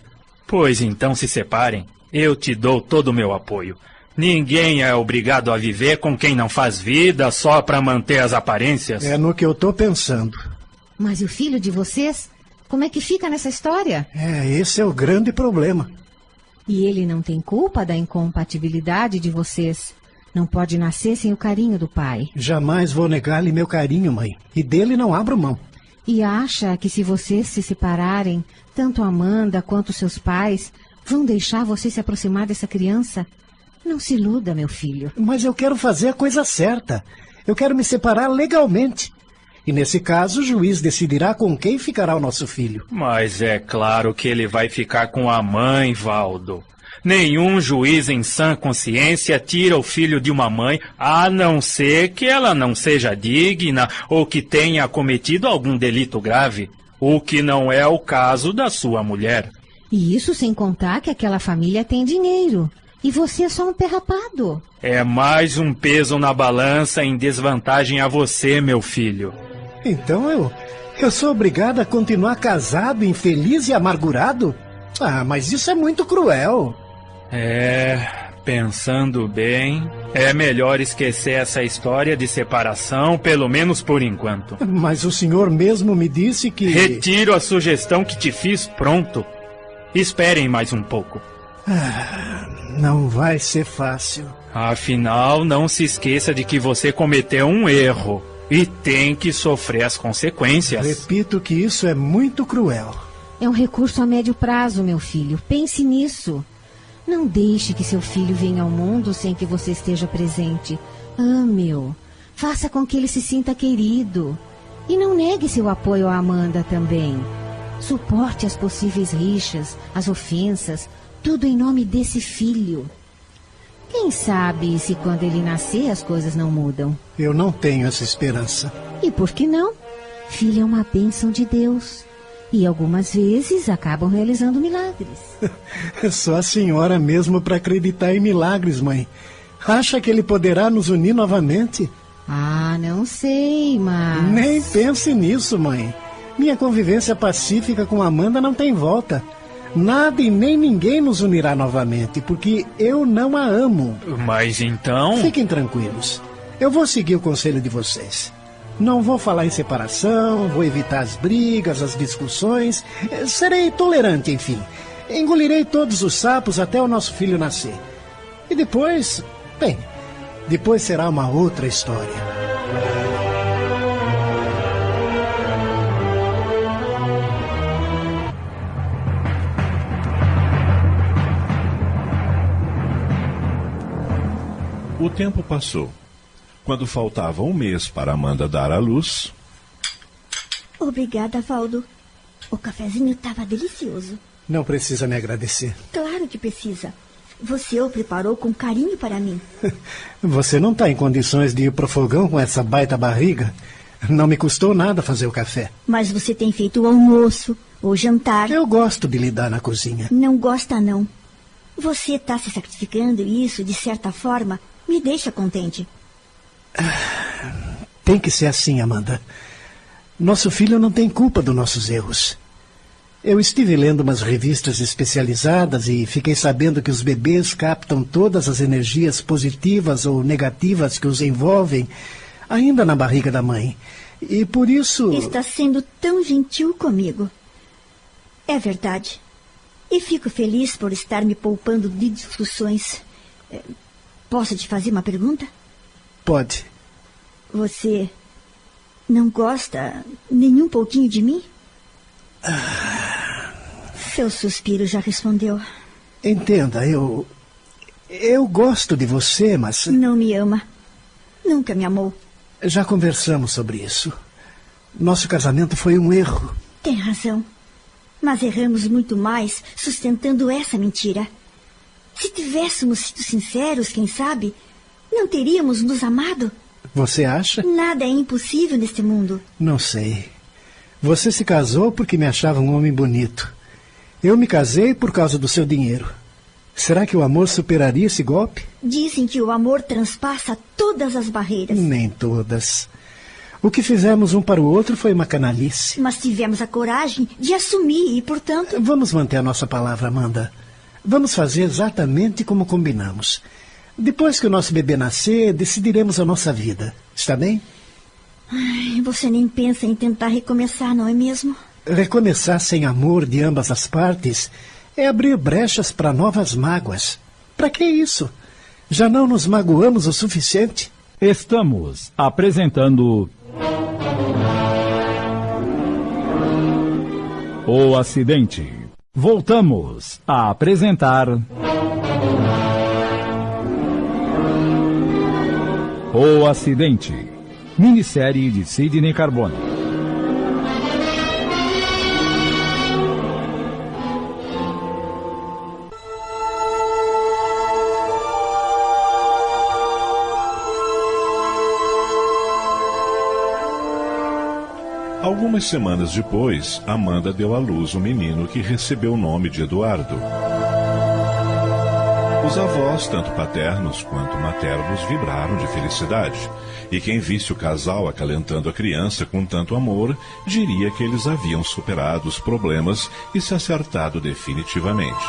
Pois então se separem. Eu te dou todo o meu apoio. Ninguém é obrigado a viver com quem não faz vida só para manter as aparências. É no que eu tô pensando. Mas e o filho de vocês? Como é que fica nessa história? É, esse é o grande problema. E ele não tem culpa da incompatibilidade de vocês. Não pode nascer sem o carinho do pai. Jamais vou negar-lhe meu carinho, mãe. E dele não abro mão. E acha que se vocês se separarem, tanto Amanda quanto seus pais vão deixar você se aproximar dessa criança? Não se iluda, meu filho. Mas eu quero fazer a coisa certa. Eu quero me separar legalmente. E nesse caso, o juiz decidirá com quem ficará o nosso filho. Mas é claro que ele vai ficar com a mãe, Valdo. Nenhum juiz em sã consciência tira o filho de uma mãe, a não ser que ela não seja digna ou que tenha cometido algum delito grave, o que não é o caso da sua mulher. E isso sem contar que aquela família tem dinheiro. E você é só um perrapado. É mais um peso na balança em desvantagem a você, meu filho. Então eu. Eu sou obrigado a continuar casado, infeliz e amargurado? Ah, mas isso é muito cruel. É, pensando bem, é melhor esquecer essa história de separação, pelo menos por enquanto. Mas o senhor mesmo me disse que. Retiro a sugestão que te fiz, pronto. Esperem mais um pouco. Ah, não vai ser fácil. Afinal, não se esqueça de que você cometeu um erro e tem que sofrer as consequências. Repito que isso é muito cruel. É um recurso a médio prazo, meu filho. Pense nisso. Não deixe que seu filho venha ao mundo sem que você esteja presente. Ame-o. Faça com que ele se sinta querido. E não negue seu apoio a Amanda também. Suporte as possíveis rixas, as ofensas, tudo em nome desse filho. Quem sabe se quando ele nascer as coisas não mudam? Eu não tenho essa esperança. E por que não? Filho é uma bênção de Deus. E algumas vezes acabam realizando milagres. Só a senhora mesmo para acreditar em milagres, mãe. Acha que ele poderá nos unir novamente? Ah, não sei, mas. Nem pense nisso, mãe. Minha convivência pacífica com Amanda não tem volta. Nada e nem ninguém nos unirá novamente, porque eu não a amo. Mas então. Fiquem tranquilos. Eu vou seguir o conselho de vocês. Não vou falar em separação, vou evitar as brigas, as discussões. Serei tolerante, enfim. Engolirei todos os sapos até o nosso filho nascer. E depois, bem, depois será uma outra história. O tempo passou. Quando faltava um mês para Amanda dar à luz. Obrigada, Valdo. O cafezinho estava delicioso. Não precisa me agradecer. Claro que precisa. Você o preparou com carinho para mim. Você não está em condições de ir pro fogão com essa baita barriga? Não me custou nada fazer o café. Mas você tem feito o almoço, o jantar. Eu gosto de lidar na cozinha. Não gosta, não. Você está se sacrificando e isso, de certa forma, me deixa contente. Tem que ser assim, Amanda. Nosso filho não tem culpa dos nossos erros. Eu estive lendo umas revistas especializadas e fiquei sabendo que os bebês captam todas as energias positivas ou negativas que os envolvem ainda na barriga da mãe. E por isso. Está sendo tão gentil comigo. É verdade. E fico feliz por estar me poupando de discussões. É, posso te fazer uma pergunta? Pode. Você não gosta nem um pouquinho de mim? Seu suspiro já respondeu. Entenda, eu. Eu gosto de você, mas. Não me ama. Nunca me amou. Já conversamos sobre isso. Nosso casamento foi um erro. Tem razão. Mas erramos muito mais sustentando essa mentira. Se tivéssemos sido sinceros, quem sabe, não teríamos nos amado? Você acha? Nada é impossível neste mundo. Não sei. Você se casou porque me achava um homem bonito. Eu me casei por causa do seu dinheiro. Será que o amor superaria esse golpe? Dizem que o amor transpassa todas as barreiras. Nem todas. O que fizemos um para o outro foi uma canalice. Mas tivemos a coragem de assumir e, portanto. Vamos manter a nossa palavra, Amanda. Vamos fazer exatamente como combinamos. Depois que o nosso bebê nascer, decidiremos a nossa vida. Está bem? Ai, você nem pensa em tentar recomeçar, não é mesmo? Recomeçar sem amor de ambas as partes é abrir brechas para novas mágoas. Para que isso? Já não nos magoamos o suficiente? Estamos apresentando. O acidente. Voltamos a apresentar. O acidente. Minissérie de Sidney Carbone. Algumas semanas depois, Amanda deu à luz um menino que recebeu o nome de Eduardo. Os avós, tanto paternos quanto maternos, vibraram de felicidade. E quem visse o casal acalentando a criança com tanto amor, diria que eles haviam superado os problemas e se acertado definitivamente.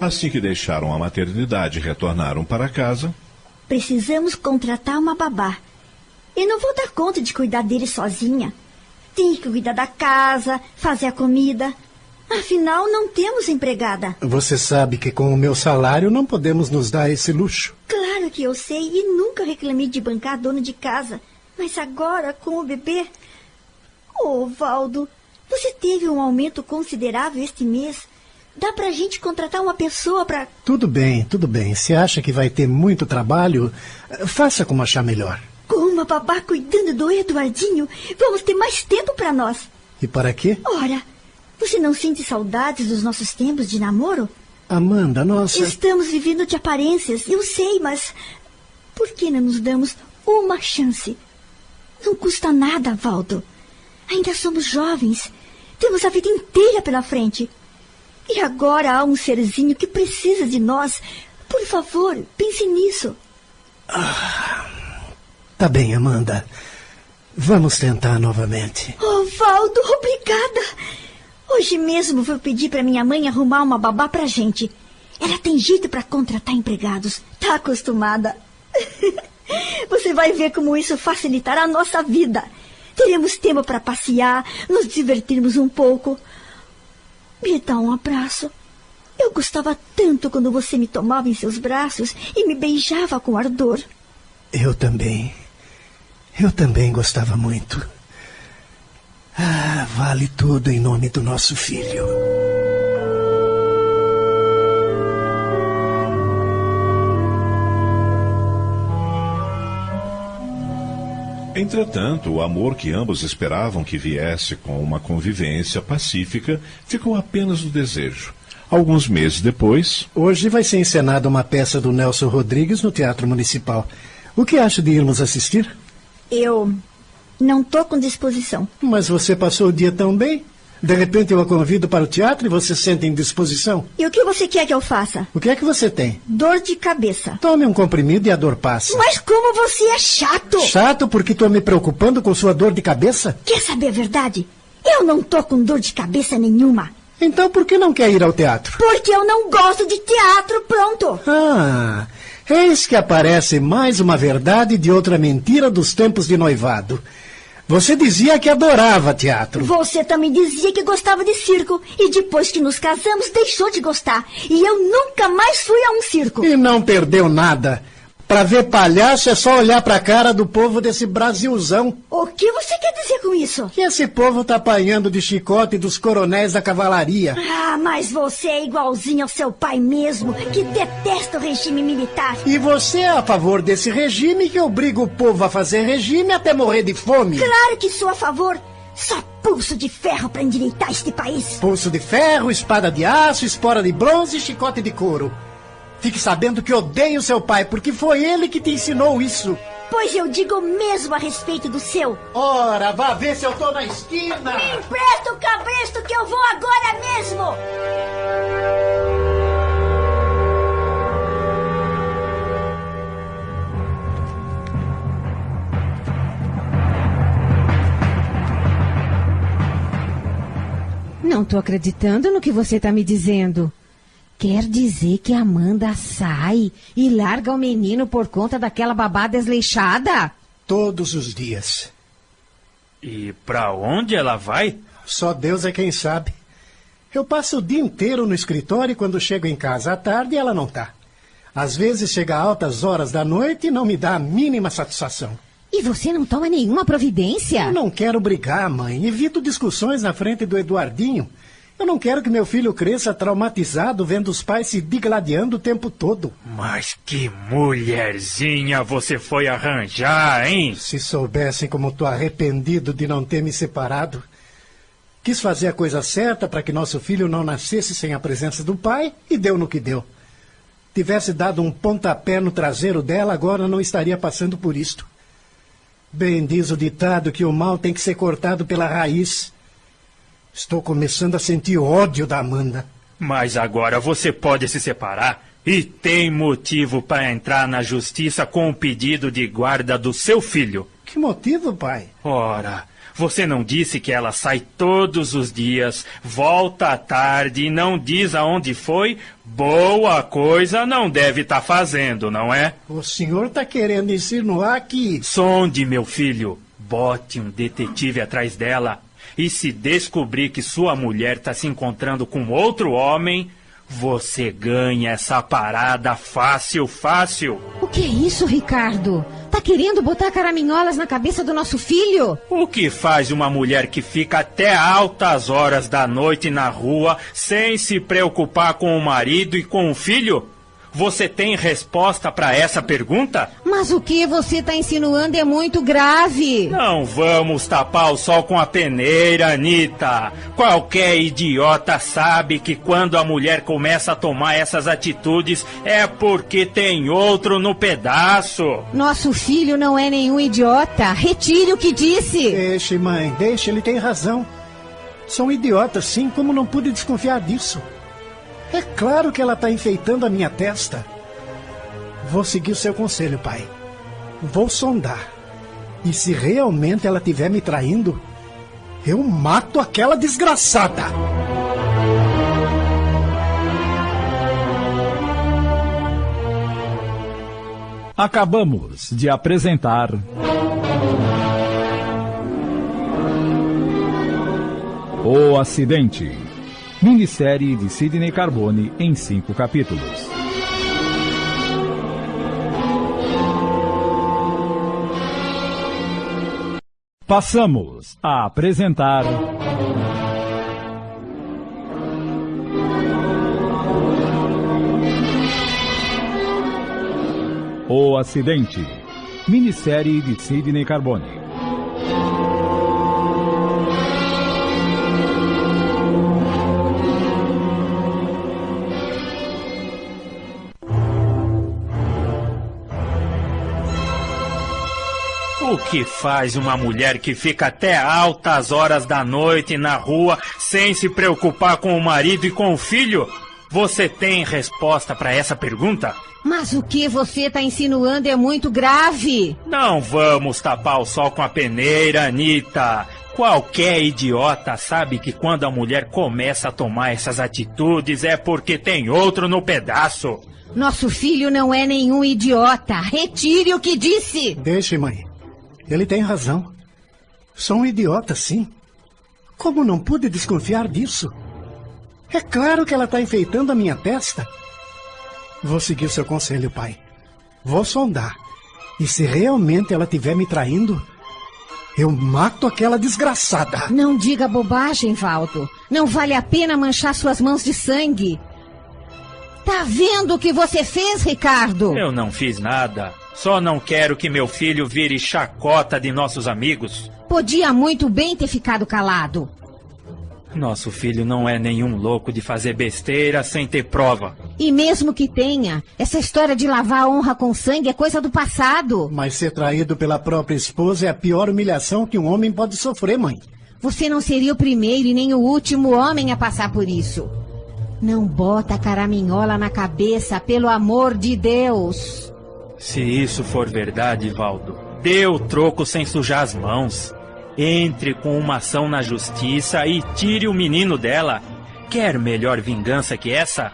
Assim que deixaram a maternidade e retornaram para casa, Precisamos contratar uma babá. Eu não vou dar conta de cuidar dele sozinha. Tem que cuidar da casa, fazer a comida. Afinal, não temos empregada. Você sabe que com o meu salário não podemos nos dar esse luxo. Claro que eu sei e nunca reclamei de bancar dono de casa. Mas agora, com o bebê. Oh, Valdo, você teve um aumento considerável este mês. Dá pra gente contratar uma pessoa pra. Tudo bem, tudo bem. Se acha que vai ter muito trabalho, faça como achar melhor. Uma babá cuidando do Eduardinho, vamos ter mais tempo para nós. E para quê? Ora, você não sente saudades dos nossos tempos de namoro? Amanda, nossa. Estamos vivendo de aparências, eu sei, mas. Por que não nos damos uma chance? Não custa nada, Valdo. Ainda somos jovens. Temos a vida inteira pela frente. E agora há um serzinho que precisa de nós. Por favor, pense nisso. Ah, tá bem, Amanda. Vamos tentar novamente. Oh, Valdo, obrigada. Hoje mesmo vou pedir para minha mãe arrumar uma babá pra gente. Ela tem jeito para contratar empregados. Tá acostumada. Você vai ver como isso facilitará a nossa vida. Teremos tempo para passear, nos divertirmos um pouco. Me dá um abraço. Eu gostava tanto quando você me tomava em seus braços e me beijava com ardor. Eu também. Eu também gostava muito. Ah, vale tudo em nome do nosso filho. Entretanto, o amor que ambos esperavam que viesse com uma convivência pacífica ficou apenas no desejo. Alguns meses depois. Hoje vai ser encenada uma peça do Nelson Rodrigues no Teatro Municipal. O que acha de irmos assistir? Eu não estou com disposição. Mas você passou o dia tão bem? De repente eu a convido para o teatro e você sente em disposição? E o que você quer que eu faça? O que é que você tem? Dor de cabeça. Tome um comprimido e a dor passa. Mas como você é chato! Chato porque estou me preocupando com sua dor de cabeça? Quer saber a verdade? Eu não tô com dor de cabeça nenhuma. Então por que não quer ir ao teatro? Porque eu não gosto de teatro, pronto. Ah, eis que aparece mais uma verdade de outra mentira dos tempos de noivado. Você dizia que adorava teatro. Você também dizia que gostava de circo. E depois que nos casamos, deixou de gostar. E eu nunca mais fui a um circo. E não perdeu nada. Para ver palhaço é só olhar para a cara do povo desse Brasilzão. O que você quer dizer com isso? Que esse povo tá apanhando de chicote dos coronéis da cavalaria. Ah, mas você é igualzinho ao seu pai mesmo, que detesta o regime militar. E você é a favor desse regime que obriga o povo a fazer regime até morrer de fome. Claro que sou a favor. Só pulso de ferro para endireitar este país. Pulso de ferro, espada de aço, espora de bronze e chicote de couro. Fique sabendo que odeio seu pai, porque foi ele que te ensinou isso. Pois eu digo mesmo a respeito do seu. Ora, vá ver se eu tô na esquina. Me empresta o cabresto que eu vou agora mesmo. Não tô acreditando no que você tá me dizendo. Quer dizer que a Amanda sai e larga o menino por conta daquela babá desleixada? Todos os dias. E pra onde ela vai? Só Deus é quem sabe. Eu passo o dia inteiro no escritório e quando chego em casa à tarde ela não tá. Às vezes chega a altas horas da noite e não me dá a mínima satisfação. E você não toma nenhuma providência? Eu não quero brigar, mãe. Evito discussões na frente do Eduardinho. Eu não quero que meu filho cresça traumatizado vendo os pais se digladiando o tempo todo. Mas que mulherzinha você foi arranjar, hein? Se soubessem como estou arrependido de não ter me separado. Quis fazer a coisa certa para que nosso filho não nascesse sem a presença do pai e deu no que deu. Tivesse dado um pontapé no traseiro dela, agora não estaria passando por isto. Bem diz o ditado que o mal tem que ser cortado pela raiz. Estou começando a sentir ódio da Amanda. Mas agora você pode se separar e tem motivo para entrar na justiça com o pedido de guarda do seu filho. Que motivo, pai? Ora, você não disse que ela sai todos os dias, volta à tarde e não diz aonde foi? Boa coisa não deve estar fazendo, não é? O senhor está querendo insinuar que. Sonde, meu filho. Bote um detetive atrás dela. E se descobrir que sua mulher está se encontrando com outro homem, você ganha essa parada fácil, fácil. O que é isso, Ricardo? Tá querendo botar caraminholas na cabeça do nosso filho? O que faz uma mulher que fica até altas horas da noite na rua sem se preocupar com o marido e com o filho? Você tem resposta para essa pergunta? Mas o que você tá insinuando é muito grave. Não vamos tapar o sol com a peneira, Anitta. Qualquer idiota sabe que quando a mulher começa a tomar essas atitudes é porque tem outro no pedaço. Nosso filho não é nenhum idiota. Retire o que disse. Deixe, mãe, deixe, ele tem razão. Sou um idiota, sim, como não pude desconfiar disso? É claro que ela está enfeitando a minha testa. Vou seguir o seu conselho, pai. Vou sondar. E se realmente ela estiver me traindo, eu mato aquela desgraçada. Acabamos de apresentar. O Acidente. Minissérie de Sidney Carbone em cinco capítulos. Passamos a apresentar. O Acidente. Minissérie de Sidney Carbone. O que faz uma mulher que fica até altas horas da noite na rua sem se preocupar com o marido e com o filho? Você tem resposta para essa pergunta? Mas o que você tá insinuando é muito grave. Não vamos tapar o sol com a peneira, Anitta. Qualquer idiota sabe que quando a mulher começa a tomar essas atitudes é porque tem outro no pedaço. Nosso filho não é nenhum idiota. Retire o que disse. Deixe, mãe. Ele tem razão. Sou um idiota, sim. Como não pude desconfiar disso? É claro que ela está enfeitando a minha testa. Vou seguir seu conselho, pai. Vou sondar. E se realmente ela estiver me traindo, eu mato aquela desgraçada. Não diga bobagem, Valdo. Não vale a pena manchar suas mãos de sangue. Tá vendo o que você fez, Ricardo? Eu não fiz nada. Só não quero que meu filho vire chacota de nossos amigos. Podia muito bem ter ficado calado. Nosso filho não é nenhum louco de fazer besteira sem ter prova. E mesmo que tenha, essa história de lavar a honra com sangue é coisa do passado. Mas ser traído pela própria esposa é a pior humilhação que um homem pode sofrer, mãe. Você não seria o primeiro e nem o último homem a passar por isso. Não bota a caraminhola na cabeça, pelo amor de Deus. Se isso for verdade, Valdo, dê o troco sem sujar as mãos. Entre com uma ação na justiça e tire o menino dela. Quer melhor vingança que essa?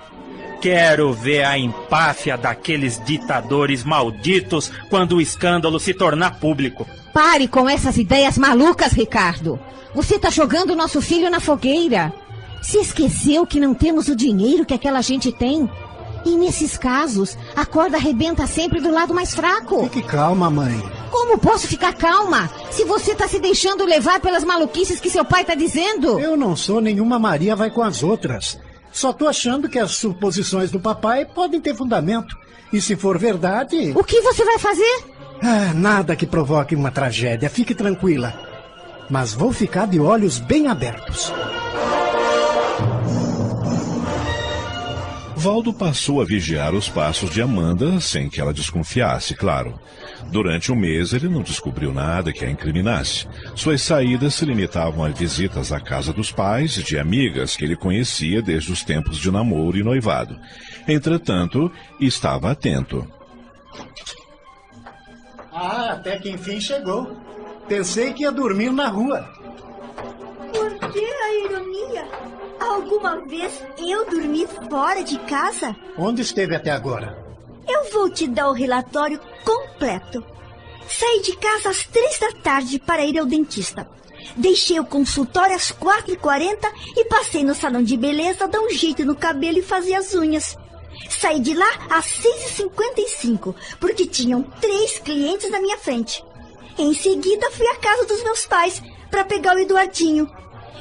Quero ver a empáfia daqueles ditadores malditos quando o escândalo se tornar público. Pare com essas ideias malucas, Ricardo. Você tá jogando nosso filho na fogueira. Se esqueceu que não temos o dinheiro que aquela gente tem? E nesses casos, a corda arrebenta sempre do lado mais fraco. Fique calma, mãe. Como posso ficar calma se você está se deixando levar pelas maluquices que seu pai está dizendo? Eu não sou nenhuma Maria vai com as outras. Só tô achando que as suposições do papai podem ter fundamento. E se for verdade. O que você vai fazer? Ah, nada que provoque uma tragédia. Fique tranquila. Mas vou ficar de olhos bem abertos. Valdo passou a vigiar os passos de Amanda sem que ela desconfiasse, claro. Durante um mês ele não descobriu nada que a incriminasse. Suas saídas se limitavam a visitas à casa dos pais e de amigas que ele conhecia desde os tempos de namoro e noivado. Entretanto, estava atento. Ah, até que enfim chegou. Pensei que ia dormir na rua. Por que a ironia? Alguma vez eu dormi fora de casa? Onde esteve até agora? Eu vou te dar o relatório completo. Saí de casa às três da tarde para ir ao dentista. Deixei o consultório às quatro e quarenta e passei no salão de beleza dar um jeito no cabelo e fazer as unhas. Saí de lá às seis e cinquenta e cinco, porque tinham três clientes na minha frente. Em seguida fui à casa dos meus pais para pegar o Eduardinho.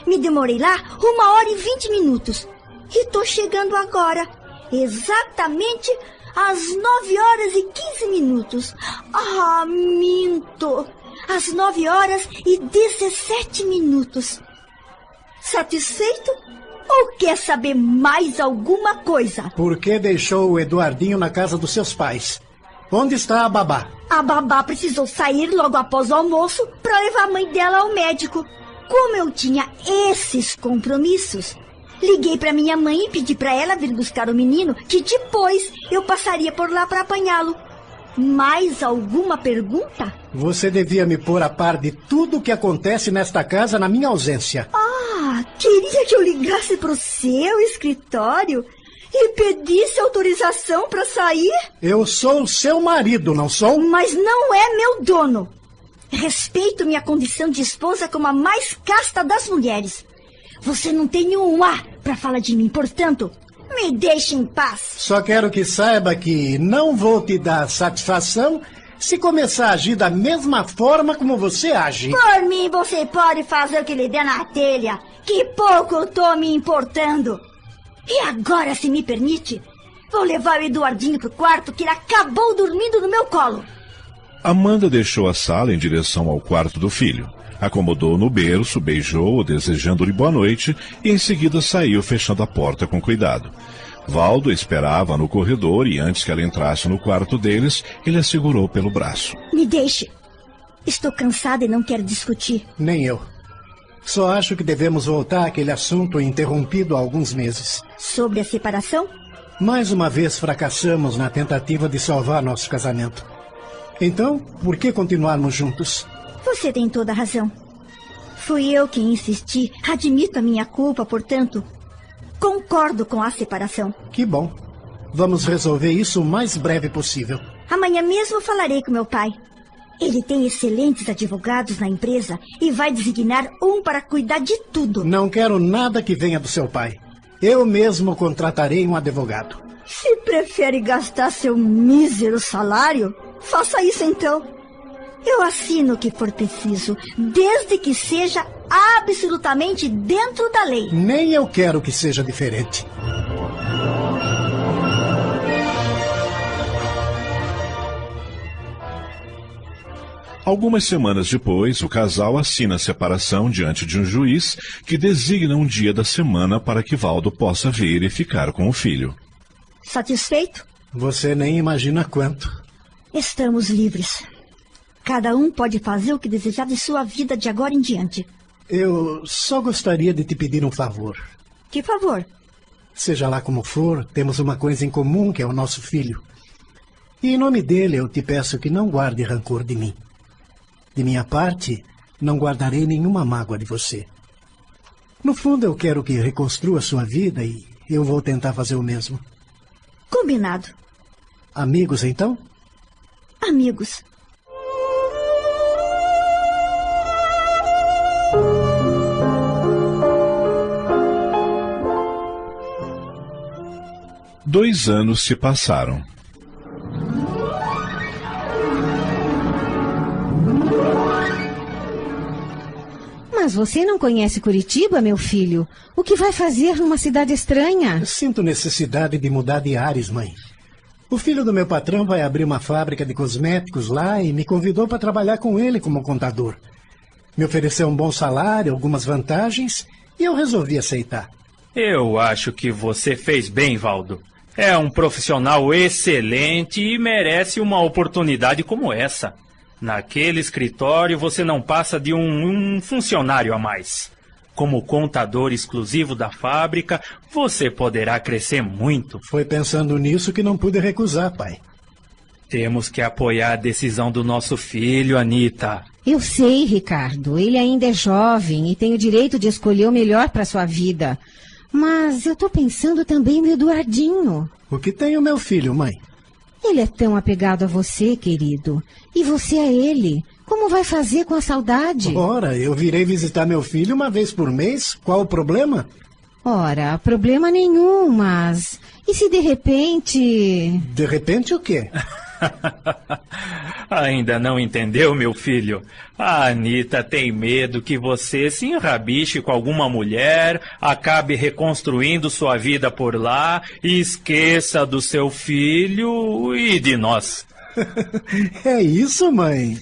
Me demorei lá uma hora e vinte minutos. E tô chegando agora, exatamente às nove horas e quinze minutos. Ah, minto! Às nove horas e dezessete minutos. Satisfeito? Ou quer saber mais alguma coisa? Por que deixou o Eduardinho na casa dos seus pais? Onde está a babá? A babá precisou sair logo após o almoço para levar a mãe dela ao médico. Como eu tinha esses compromissos, liguei para minha mãe e pedi para ela vir buscar o menino, que depois eu passaria por lá para apanhá-lo. Mais alguma pergunta? Você devia me pôr a par de tudo o que acontece nesta casa na minha ausência. Ah, queria que eu ligasse para o seu escritório e pedisse autorização para sair? Eu sou o seu marido, não sou? Mas não é meu dono. Respeito minha condição de esposa como a mais casta das mulheres. Você não tem um A para falar de mim, portanto, me deixe em paz. Só quero que saiba que não vou te dar satisfação se começar a agir da mesma forma como você age. Por mim, você pode fazer o que lhe der na telha, que pouco eu tô me importando. E agora, se me permite, vou levar o Eduardinho pro quarto que ele acabou dormindo no meu colo. Amanda deixou a sala em direção ao quarto do filho. Acomodou no berço, beijou-o, desejando-lhe boa noite, e em seguida saiu fechando a porta com cuidado. Valdo esperava no corredor e antes que ela entrasse no quarto deles, ele a segurou pelo braço. Me deixe. Estou cansada e não quero discutir. Nem eu. Só acho que devemos voltar àquele assunto interrompido há alguns meses. Sobre a separação? Mais uma vez fracassamos na tentativa de salvar nosso casamento. Então, por que continuarmos juntos? Você tem toda a razão. Fui eu quem insisti. Admito a minha culpa, portanto. Concordo com a separação. Que bom. Vamos resolver isso o mais breve possível. Amanhã mesmo falarei com meu pai. Ele tem excelentes advogados na empresa e vai designar um para cuidar de tudo. Não quero nada que venha do seu pai. Eu mesmo contratarei um advogado. Se prefere gastar seu mísero salário, Faça isso então. Eu assino o que for preciso, desde que seja absolutamente dentro da lei. Nem eu quero que seja diferente. Algumas semanas depois, o casal assina a separação diante de um juiz que designa um dia da semana para que Valdo possa vir e ficar com o filho. Satisfeito? Você nem imagina quanto. Estamos livres. Cada um pode fazer o que desejar de sua vida de agora em diante. Eu só gostaria de te pedir um favor. Que favor? Seja lá como for, temos uma coisa em comum que é o nosso filho. E em nome dele eu te peço que não guarde rancor de mim. De minha parte, não guardarei nenhuma mágoa de você. No fundo, eu quero que reconstrua sua vida e eu vou tentar fazer o mesmo. Combinado. Amigos, então? Amigos. Dois anos se passaram. Mas você não conhece Curitiba, meu filho? O que vai fazer numa cidade estranha? Sinto necessidade de mudar de ares, mãe. O filho do meu patrão vai abrir uma fábrica de cosméticos lá e me convidou para trabalhar com ele como contador. Me ofereceu um bom salário, algumas vantagens, e eu resolvi aceitar. Eu acho que você fez bem, Valdo. É um profissional excelente e merece uma oportunidade como essa. Naquele escritório você não passa de um, um funcionário a mais. Como contador exclusivo da fábrica, você poderá crescer muito. Foi pensando nisso que não pude recusar, pai. Temos que apoiar a decisão do nosso filho, Anita. Eu sei, Ricardo. Ele ainda é jovem e tem o direito de escolher o melhor para sua vida. Mas eu tô pensando também no Eduardinho. O que tem o meu filho, mãe? Ele é tão apegado a você, querido. E você a ele. Como vai fazer com a saudade? Ora, eu virei visitar meu filho uma vez por mês. Qual o problema? Ora, problema nenhum, mas. E se de repente. De repente o quê? Ainda não entendeu, meu filho? A Anitta tem medo que você se enrabiche com alguma mulher, acabe reconstruindo sua vida por lá e esqueça do seu filho e de nós. é isso, mãe?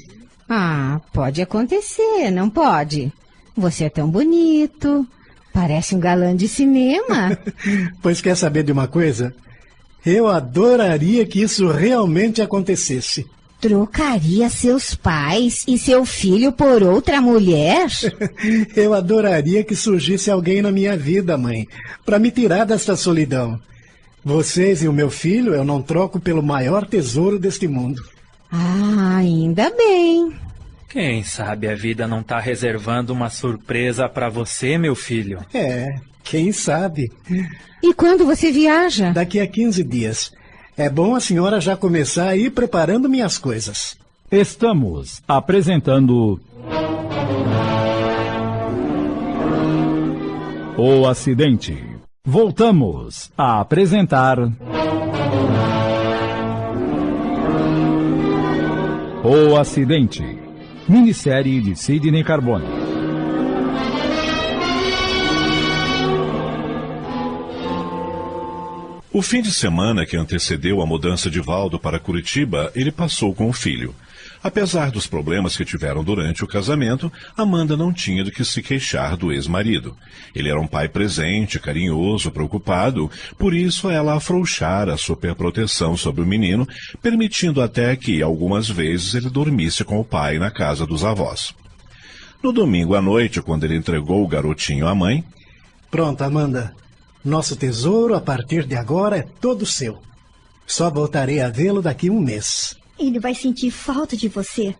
Ah, pode acontecer, não pode? Você é tão bonito. Parece um galã de cinema. pois quer saber de uma coisa? Eu adoraria que isso realmente acontecesse. Trocaria seus pais e seu filho por outra mulher? Eu adoraria que surgisse alguém na minha vida, mãe, para me tirar desta solidão. Vocês e o meu filho eu não troco pelo maior tesouro deste mundo. Ah, ainda bem. Quem sabe a vida não está reservando uma surpresa para você, meu filho? É, quem sabe. E quando você viaja? Daqui a 15 dias. É bom a senhora já começar a ir preparando minhas coisas. Estamos apresentando. O acidente. Voltamos a apresentar. O acidente. Minissérie de Sidney Carbone. O fim de semana que antecedeu a mudança de Valdo para Curitiba, ele passou com o filho. Apesar dos problemas que tiveram durante o casamento, Amanda não tinha do que se queixar do ex-marido. Ele era um pai presente, carinhoso, preocupado, por isso ela afrouxara a superproteção sobre o menino, permitindo até que, algumas vezes, ele dormisse com o pai na casa dos avós. No domingo à noite, quando ele entregou o garotinho à mãe. Pronto, Amanda. Nosso tesouro, a partir de agora, é todo seu. Só voltarei a vê-lo daqui um mês. Ele vai sentir falta de você.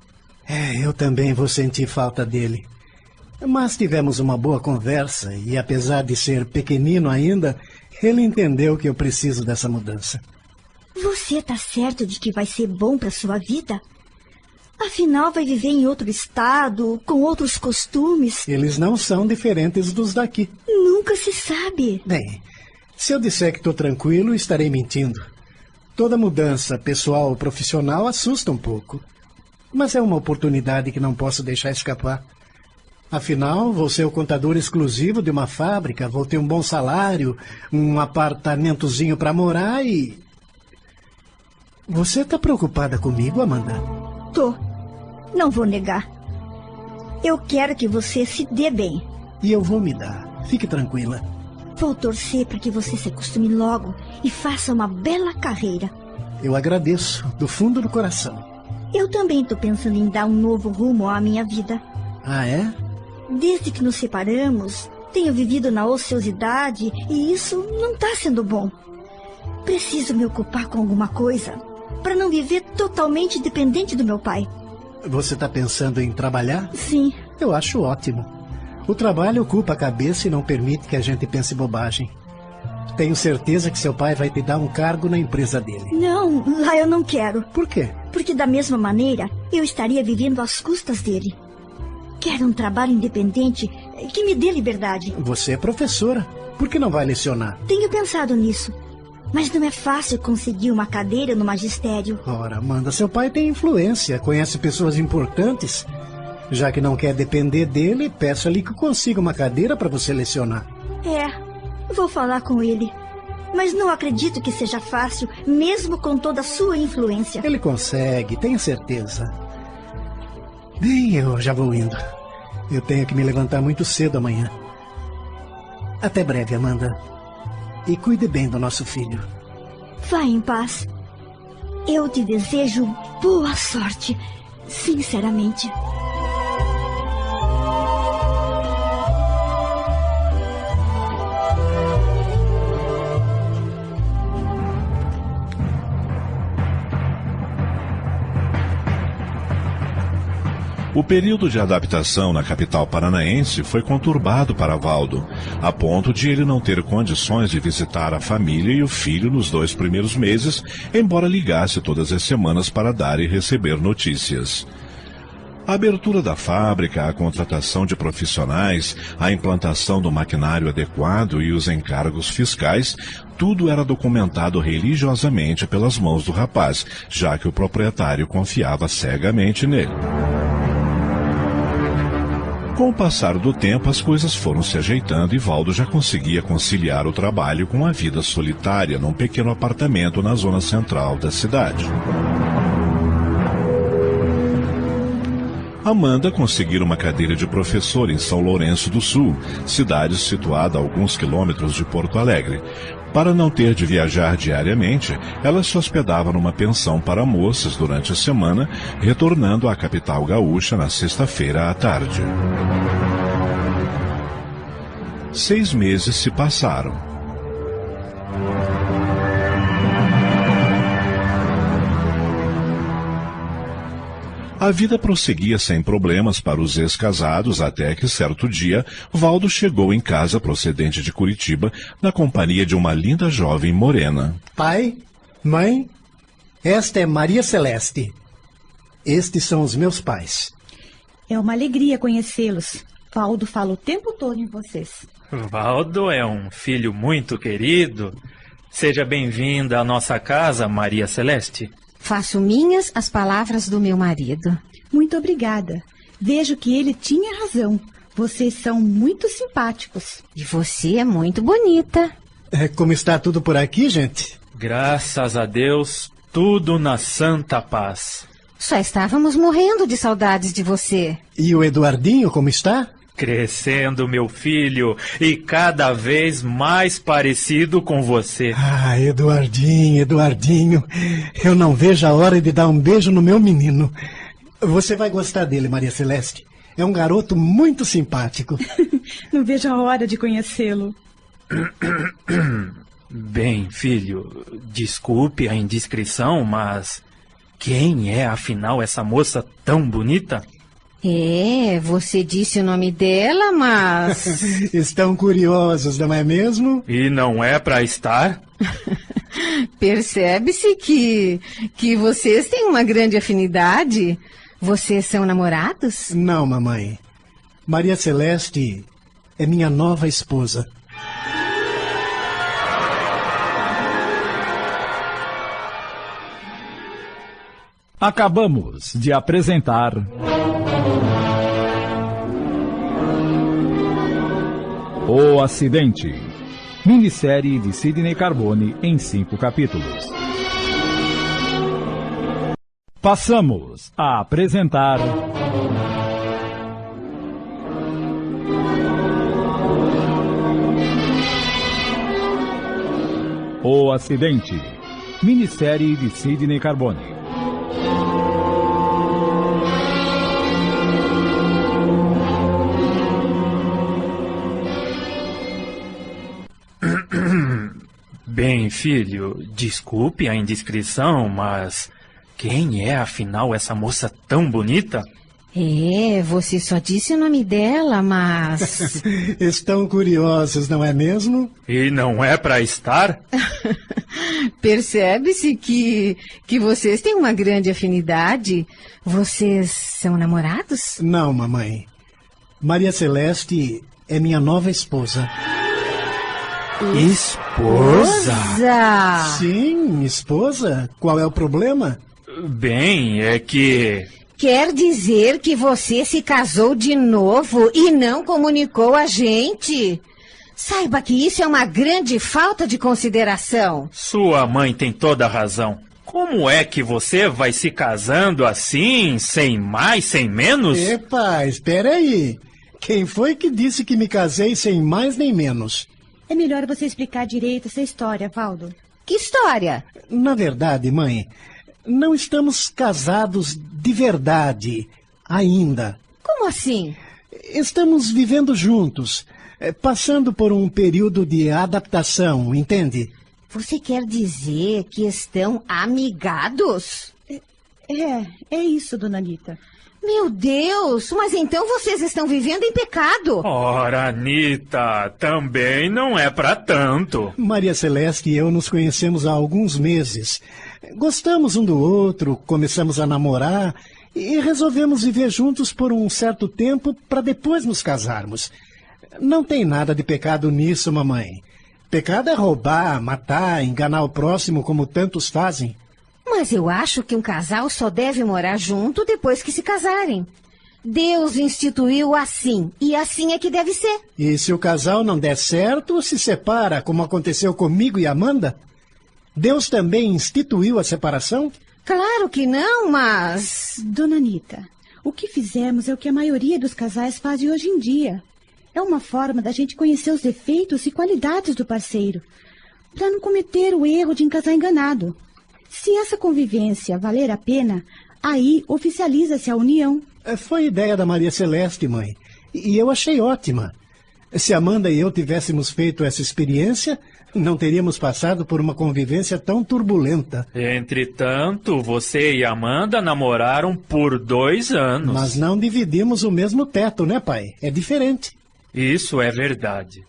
É, eu também vou sentir falta dele. Mas tivemos uma boa conversa e, apesar de ser pequenino ainda, ele entendeu que eu preciso dessa mudança. Você tá certo de que vai ser bom para sua vida? Afinal, vai viver em outro estado, com outros costumes. Eles não são diferentes dos daqui. Nunca se sabe. Bem, se eu disser que estou tranquilo, estarei mentindo. Toda mudança, pessoal ou profissional, assusta um pouco. Mas é uma oportunidade que não posso deixar escapar. Afinal, vou ser o contador exclusivo de uma fábrica, vou ter um bom salário, um apartamentozinho para morar e. Você está preocupada comigo, Amanda? Tô. Não vou negar. Eu quero que você se dê bem. E eu vou me dar. Fique tranquila. Vou torcer para que você se acostume logo e faça uma bela carreira. Eu agradeço, do fundo do coração. Eu também estou pensando em dar um novo rumo à minha vida. Ah, é? Desde que nos separamos, tenho vivido na ociosidade e isso não está sendo bom. Preciso me ocupar com alguma coisa para não viver totalmente dependente do meu pai. Você está pensando em trabalhar? Sim. Eu acho ótimo. O trabalho ocupa a cabeça e não permite que a gente pense bobagem. Tenho certeza que seu pai vai te dar um cargo na empresa dele. Não, lá eu não quero. Por quê? Porque da mesma maneira eu estaria vivendo às custas dele. Quero um trabalho independente que me dê liberdade. Você é professora. Por que não vai lecionar? Tenho pensado nisso. Mas não é fácil conseguir uma cadeira no magistério. Ora, Amanda, seu pai tem influência, conhece pessoas importantes. Já que não quer depender dele, peço-lhe que consiga uma cadeira para você lecionar. É, vou falar com ele. Mas não acredito que seja fácil, mesmo com toda a sua influência. Ele consegue, tenho certeza. Bem, eu já vou indo. Eu tenho que me levantar muito cedo amanhã. Até breve, Amanda. E cuide bem do nosso filho. Vá em paz. Eu te desejo boa sorte, sinceramente. O período de adaptação na capital paranaense foi conturbado para Valdo, a ponto de ele não ter condições de visitar a família e o filho nos dois primeiros meses, embora ligasse todas as semanas para dar e receber notícias. A abertura da fábrica, a contratação de profissionais, a implantação do maquinário adequado e os encargos fiscais, tudo era documentado religiosamente pelas mãos do rapaz, já que o proprietário confiava cegamente nele. Com o passar do tempo, as coisas foram se ajeitando e Valdo já conseguia conciliar o trabalho com a vida solitária num pequeno apartamento na zona central da cidade. Amanda conseguira uma cadeira de professor em São Lourenço do Sul, cidade situada a alguns quilômetros de Porto Alegre. Para não ter de viajar diariamente, ela se hospedava numa pensão para moças durante a semana, retornando à capital gaúcha na sexta-feira à tarde. Seis meses se passaram. A vida prosseguia sem problemas para os ex-casados até que, certo dia, Valdo chegou em casa procedente de Curitiba na companhia de uma linda jovem morena. Pai, mãe, esta é Maria Celeste. Estes são os meus pais. É uma alegria conhecê-los. Valdo fala o tempo todo em vocês. Valdo é um filho muito querido. Seja bem-vinda à nossa casa, Maria Celeste. Faço minhas as palavras do meu marido. Muito obrigada. Vejo que ele tinha razão. Vocês são muito simpáticos. E você é muito bonita. É, como está tudo por aqui, gente? Graças a Deus, tudo na santa paz. Só estávamos morrendo de saudades de você. E o Eduardinho, como está? Crescendo, meu filho, e cada vez mais parecido com você. Ah, Eduardinho, Eduardinho. Eu não vejo a hora de dar um beijo no meu menino. Você vai gostar dele, Maria Celeste. É um garoto muito simpático. não vejo a hora de conhecê-lo. Bem, filho, desculpe a indiscrição, mas quem é afinal essa moça tão bonita? É, você disse o nome dela, mas. Estão curiosos, não é mesmo? E não é para estar? Percebe-se que, que vocês têm uma grande afinidade. Vocês são namorados? Não, mamãe. Maria Celeste é minha nova esposa. Acabamos de apresentar. O Acidente. Minissérie de Sidney Carbone em cinco capítulos. Passamos a apresentar. O Acidente. Minissérie de Sidney Carbone. Bem, filho, desculpe a indiscrição, mas quem é afinal essa moça tão bonita? É, você só disse o nome dela, mas. Estão curiosos, não é mesmo? E não é para estar? Percebe-se que, que vocês têm uma grande afinidade. Vocês são namorados? Não, mamãe. Maria Celeste é minha nova esposa. Esposa? Zá! Sim, esposa? Qual é o problema? Bem, é que. Quer dizer que você se casou de novo e não comunicou a gente? Saiba que isso é uma grande falta de consideração. Sua mãe tem toda a razão. Como é que você vai se casando assim, sem mais, sem menos? Epa, espera aí. Quem foi que disse que me casei sem mais nem menos? É melhor você explicar direito essa história, Valdo. Que história? Na verdade, mãe, não estamos casados de verdade ainda. Como assim? Estamos vivendo juntos, eh, passando por um período de adaptação, entende? Você quer dizer que estão amigados? É, é isso, dona Anitta. Meu Deus, mas então vocês estão vivendo em pecado. Ora, Anitta, também não é para tanto. Maria Celeste e eu nos conhecemos há alguns meses. Gostamos um do outro, começamos a namorar e resolvemos viver juntos por um certo tempo para depois nos casarmos. Não tem nada de pecado nisso, mamãe. Pecado é roubar, matar, enganar o próximo como tantos fazem. Mas eu acho que um casal só deve morar junto depois que se casarem. Deus instituiu assim, e assim é que deve ser. E se o casal não der certo, se separa, como aconteceu comigo e Amanda? Deus também instituiu a separação? Claro que não, mas. Dona Anitta, o que fizemos é o que a maioria dos casais fazem hoje em dia. É uma forma da gente conhecer os defeitos e qualidades do parceiro, para não cometer o erro de casar enganado. Se essa convivência valer a pena, aí oficializa-se a união. É, Foi ideia da Maria Celeste, mãe. E eu achei ótima. Se Amanda e eu tivéssemos feito essa experiência, não teríamos passado por uma convivência tão turbulenta. Entretanto, você e Amanda namoraram por dois anos. Mas não dividimos o mesmo teto, né, pai? É diferente. Isso é verdade.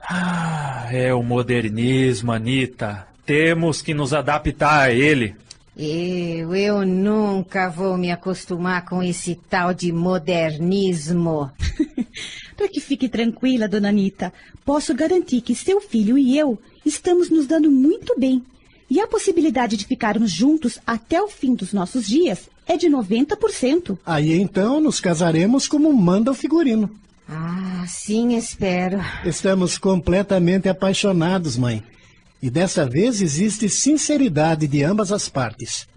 Ah, é o modernismo, Anitta. Temos que nos adaptar a ele. Eu, eu nunca vou me acostumar com esse tal de modernismo. Para que fique tranquila, dona Anitta, posso garantir que seu filho e eu estamos nos dando muito bem. E a possibilidade de ficarmos juntos até o fim dos nossos dias é de 90%. Aí então nos casaremos como manda o figurino. Ah, sim, espero. Estamos completamente apaixonados, mãe. E dessa vez existe sinceridade de ambas as partes.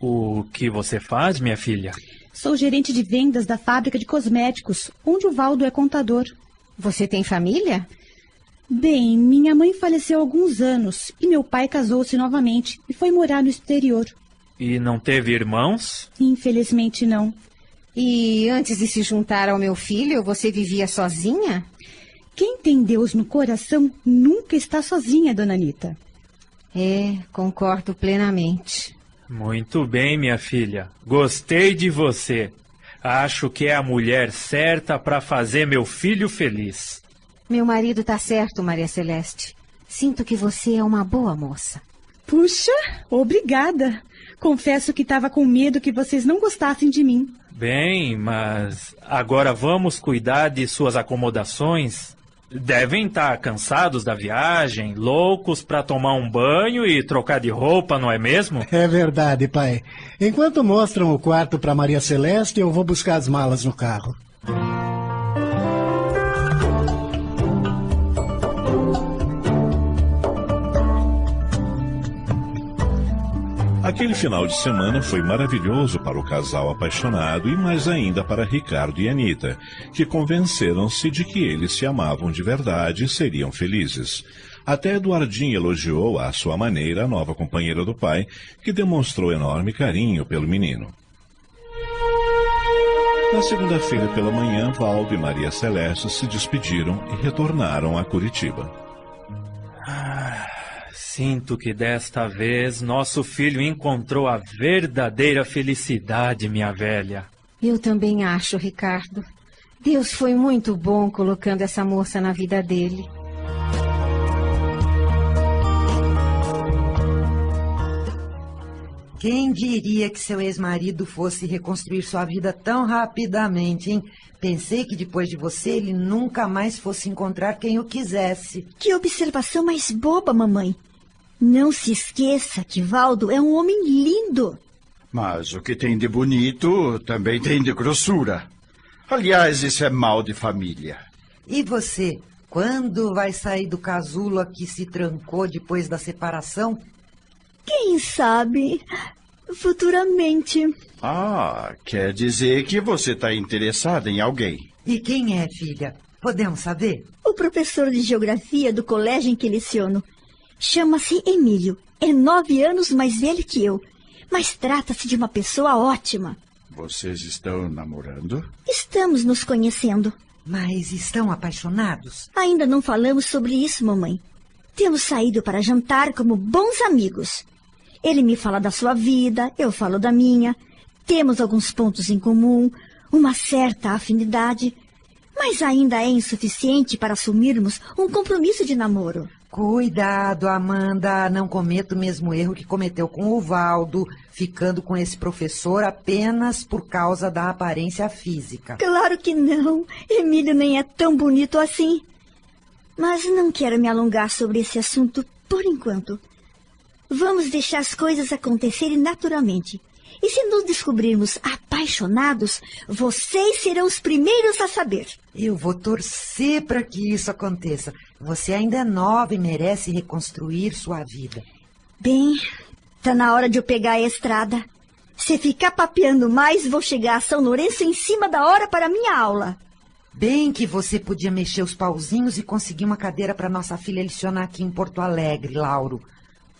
O que você faz, minha filha? Sou gerente de vendas da fábrica de cosméticos, onde o Valdo é contador. Você tem família? Bem, minha mãe faleceu há alguns anos e meu pai casou-se novamente e foi morar no exterior. E não teve irmãos? Infelizmente não. E antes de se juntar ao meu filho, você vivia sozinha? Quem tem Deus no coração nunca está sozinha, dona Anitta. É, concordo plenamente. Muito bem, minha filha. Gostei de você. Acho que é a mulher certa para fazer meu filho feliz. Meu marido tá certo, Maria Celeste. Sinto que você é uma boa moça. Puxa, obrigada. Confesso que estava com medo que vocês não gostassem de mim. Bem, mas agora vamos cuidar de suas acomodações. Devem estar cansados da viagem, loucos para tomar um banho e trocar de roupa, não é mesmo? É verdade, pai. Enquanto mostram o quarto para Maria Celeste, eu vou buscar as malas no carro. Aquele final de semana foi maravilhoso para o casal apaixonado e mais ainda para Ricardo e Anita, que convenceram-se de que eles se amavam de verdade e seriam felizes. Até Eduardinho elogiou à sua maneira a nova companheira do pai, que demonstrou enorme carinho pelo menino. Na segunda-feira pela manhã, Valdo e Maria Celeste se despediram e retornaram a Curitiba. Ah, sinto que desta vez nosso filho encontrou a verdadeira felicidade, minha velha. Eu também acho, Ricardo. Deus foi muito bom colocando essa moça na vida dele. Quem diria que seu ex-marido fosse reconstruir sua vida tão rapidamente, hein? Pensei que depois de você ele nunca mais fosse encontrar quem o quisesse. Que observação mais boba, mamãe. Não se esqueça que Valdo é um homem lindo. Mas o que tem de bonito também tem de grossura. Aliás, isso é mal de família. E você, quando vai sair do casulo que se trancou depois da separação? Quem sabe? Futuramente. Ah, quer dizer que você está interessada em alguém. E quem é, filha? Podemos saber? O professor de geografia do colégio em que leciono. Chama-se Emílio. É nove anos mais velho que eu. Mas trata-se de uma pessoa ótima. Vocês estão namorando? Estamos nos conhecendo. Mas estão apaixonados? Ainda não falamos sobre isso, mamãe. Temos saído para jantar como bons amigos. Ele me fala da sua vida, eu falo da minha. Temos alguns pontos em comum, uma certa afinidade, mas ainda é insuficiente para assumirmos um compromisso de namoro. Cuidado, Amanda, não cometa o mesmo erro que cometeu com o Valdo, ficando com esse professor apenas por causa da aparência física. Claro que não. Emílio nem é tão bonito assim. Mas não quero me alongar sobre esse assunto por enquanto. Vamos deixar as coisas acontecerem naturalmente. E se nos descobrirmos apaixonados, vocês serão os primeiros a saber. Eu vou torcer para que isso aconteça. Você ainda é nova e merece reconstruir sua vida. Bem, tá na hora de eu pegar a estrada. Se ficar papeando mais, vou chegar a São Lourenço em cima da hora para a minha aula. Bem que você podia mexer os pauzinhos e conseguir uma cadeira para nossa filha licionar aqui em Porto Alegre, Lauro.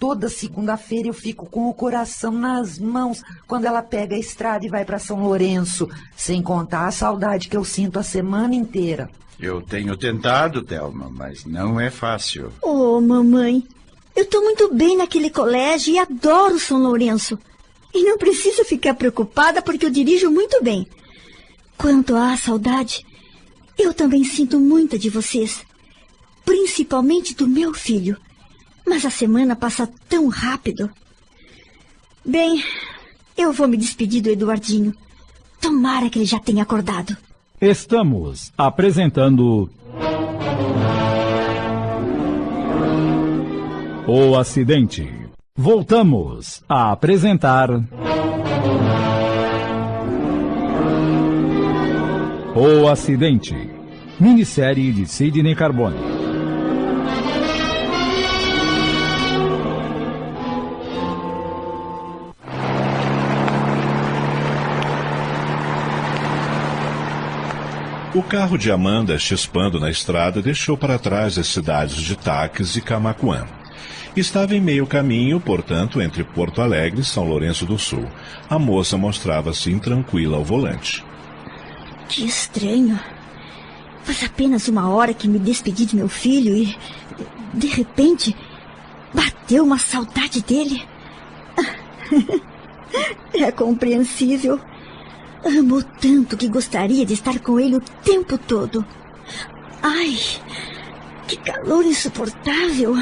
Toda segunda-feira eu fico com o coração nas mãos quando ela pega a estrada e vai para São Lourenço, sem contar a saudade que eu sinto a semana inteira. Eu tenho tentado, Thelma, mas não é fácil. Oh, mamãe, eu estou muito bem naquele colégio e adoro São Lourenço. E não preciso ficar preocupada porque eu dirijo muito bem. Quanto à saudade, eu também sinto muita de vocês, principalmente do meu filho. Mas a semana passa tão rápido. Bem, eu vou me despedir do Eduardinho. Tomara que ele já tenha acordado. Estamos apresentando. O acidente. Voltamos a apresentar. O acidente. Minissérie de Sidney Carbone. O carro de Amanda, chispando na estrada, deixou para trás as cidades de Taques e Camacuã. Estava em meio caminho, portanto, entre Porto Alegre e São Lourenço do Sul. A moça mostrava-se intranquila ao volante. Que estranho. Faz apenas uma hora que me despedi de meu filho e, de repente, bateu uma saudade dele. É compreensível. Amo tanto que gostaria de estar com ele o tempo todo. Ai, que calor insuportável.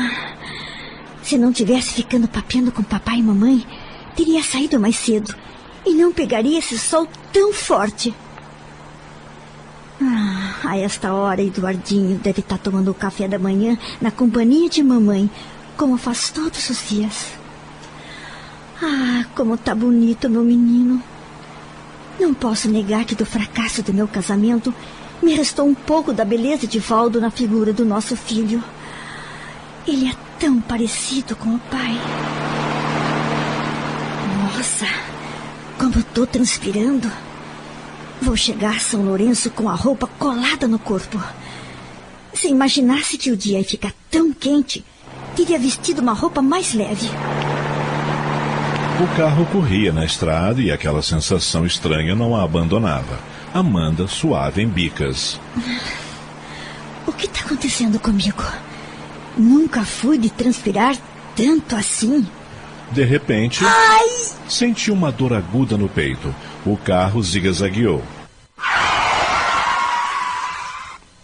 Se não tivesse ficando papeando com papai e mamãe, teria saído mais cedo e não pegaria esse sol tão forte. Ah, a esta hora, Eduardinho deve estar tomando o café da manhã na companhia de mamãe, como faz todos os dias. Ah, como tá bonito, meu menino. Não posso negar que do fracasso do meu casamento me restou um pouco da beleza de Valdo na figura do nosso filho. Ele é tão parecido com o pai. Nossa, como tô transpirando. Vou chegar a São Lourenço com a roupa colada no corpo. Se imaginasse que o dia ia ficar tão quente, teria vestido uma roupa mais leve. O carro corria na estrada e aquela sensação estranha não a abandonava. Amanda suave em bicas. O que está acontecendo comigo? Nunca fui de transpirar tanto assim. De repente, Ai! sentiu uma dor aguda no peito. O carro zigue-zagueou.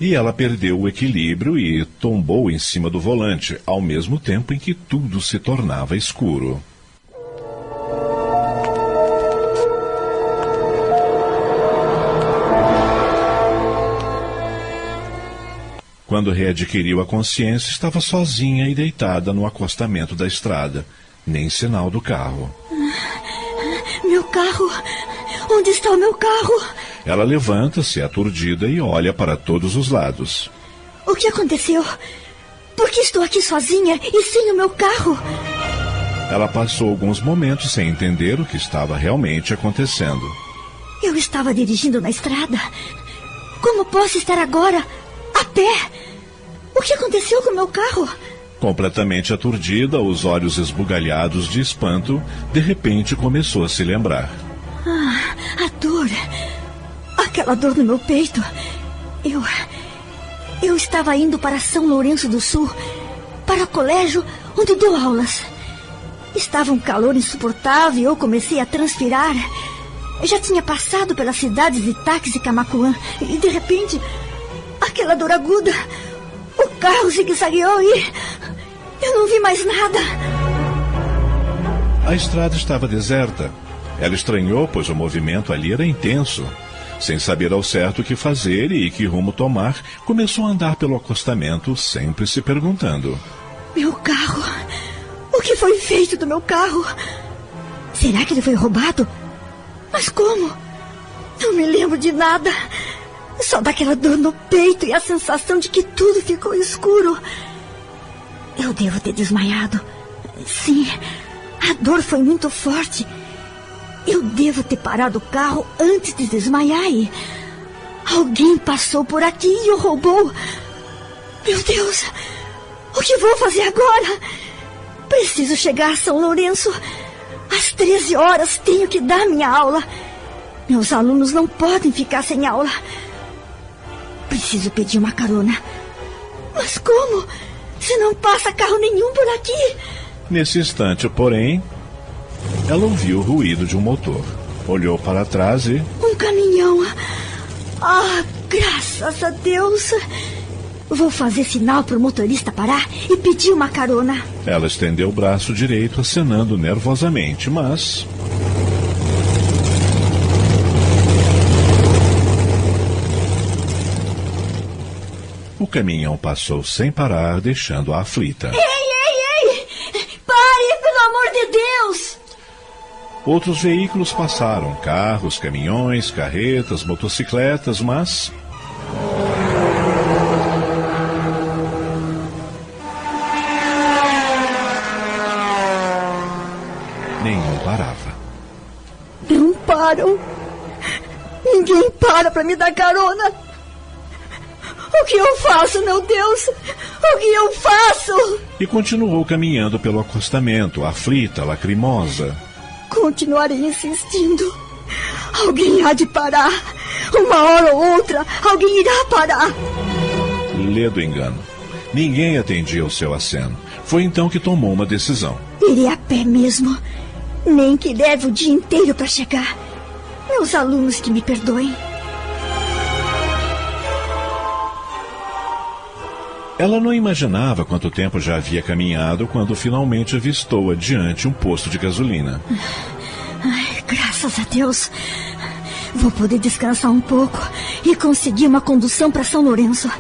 E ela perdeu o equilíbrio e tombou em cima do volante, ao mesmo tempo em que tudo se tornava escuro. Quando readquiriu a consciência, estava sozinha e deitada no acostamento da estrada. Nem sinal do carro. Meu carro! Onde está o meu carro? Ela levanta-se aturdida e olha para todos os lados. O que aconteceu? Por que estou aqui sozinha e sem o meu carro? Ela passou alguns momentos sem entender o que estava realmente acontecendo. Eu estava dirigindo na estrada. Como posso estar agora a pé? O que aconteceu com o meu carro? Completamente aturdida, os olhos esbugalhados de espanto, de repente começou a se lembrar. Ah, a dor. Aquela dor no meu peito. Eu. Eu estava indo para São Lourenço do Sul, para o colégio onde dou aulas. Estava um calor insuportável e eu comecei a transpirar. Já tinha passado pelas cidades de Táxi e Camacuã e de repente, aquela dor aguda. O carro zigue-zagueou e. Eu não vi mais nada. A estrada estava deserta. Ela estranhou, pois o movimento ali era intenso. Sem saber ao certo o que fazer e que rumo tomar, começou a andar pelo acostamento, sempre se perguntando: Meu carro? O que foi feito do meu carro? Será que ele foi roubado? Mas como? Não me lembro de nada. Só daquela dor no peito e a sensação de que tudo ficou escuro. Eu devo ter desmaiado. Sim, a dor foi muito forte. Eu devo ter parado o carro antes de desmaiar e. Alguém passou por aqui e o roubou. Meu Deus! O que vou fazer agora? Preciso chegar a São Lourenço. Às 13 horas tenho que dar minha aula. Meus alunos não podem ficar sem aula. Preciso pedir uma carona. Mas como? Se não passa carro nenhum por aqui. Nesse instante, porém, ela ouviu o ruído de um motor. Olhou para trás e. Um caminhão. Ah, graças a Deus. Vou fazer sinal para o motorista parar e pedir uma carona. Ela estendeu o braço direito, acenando nervosamente, mas. O caminhão passou sem parar, deixando-a aflita. Ei, ei, ei! Pare, pelo amor de Deus! Outros veículos passaram: carros, caminhões, carretas, motocicletas, mas. Nenhum parava. Não param. Ninguém para para me dar carona. O que eu faço, meu Deus? O que eu faço? E continuou caminhando pelo acostamento, aflita, lacrimosa. Continuarei insistindo. Alguém há de parar. Uma hora ou outra, alguém irá parar. Lê do engano. Ninguém atendia o seu aceno. Foi então que tomou uma decisão. Irei a pé mesmo. Nem que leve o dia inteiro para chegar. Meus alunos que me perdoem. Ela não imaginava quanto tempo já havia caminhado quando finalmente avistou adiante um posto de gasolina. Ai, graças a Deus. Vou poder descansar um pouco e conseguir uma condução para São Lourenço.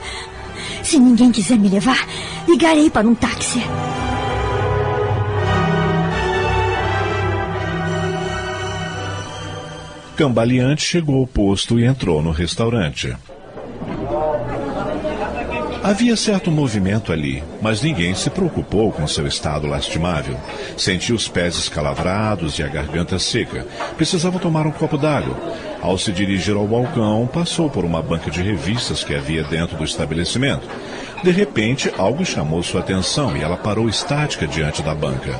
Se ninguém quiser me levar, ligarei para um táxi. Cambaleante chegou ao posto e entrou no restaurante. Havia certo movimento ali, mas ninguém se preocupou com seu estado lastimável. Sentia os pés escalavrados e a garganta seca. Precisava tomar um copo d'água. Ao se dirigir ao balcão, passou por uma banca de revistas que havia dentro do estabelecimento. De repente, algo chamou sua atenção e ela parou estática diante da banca.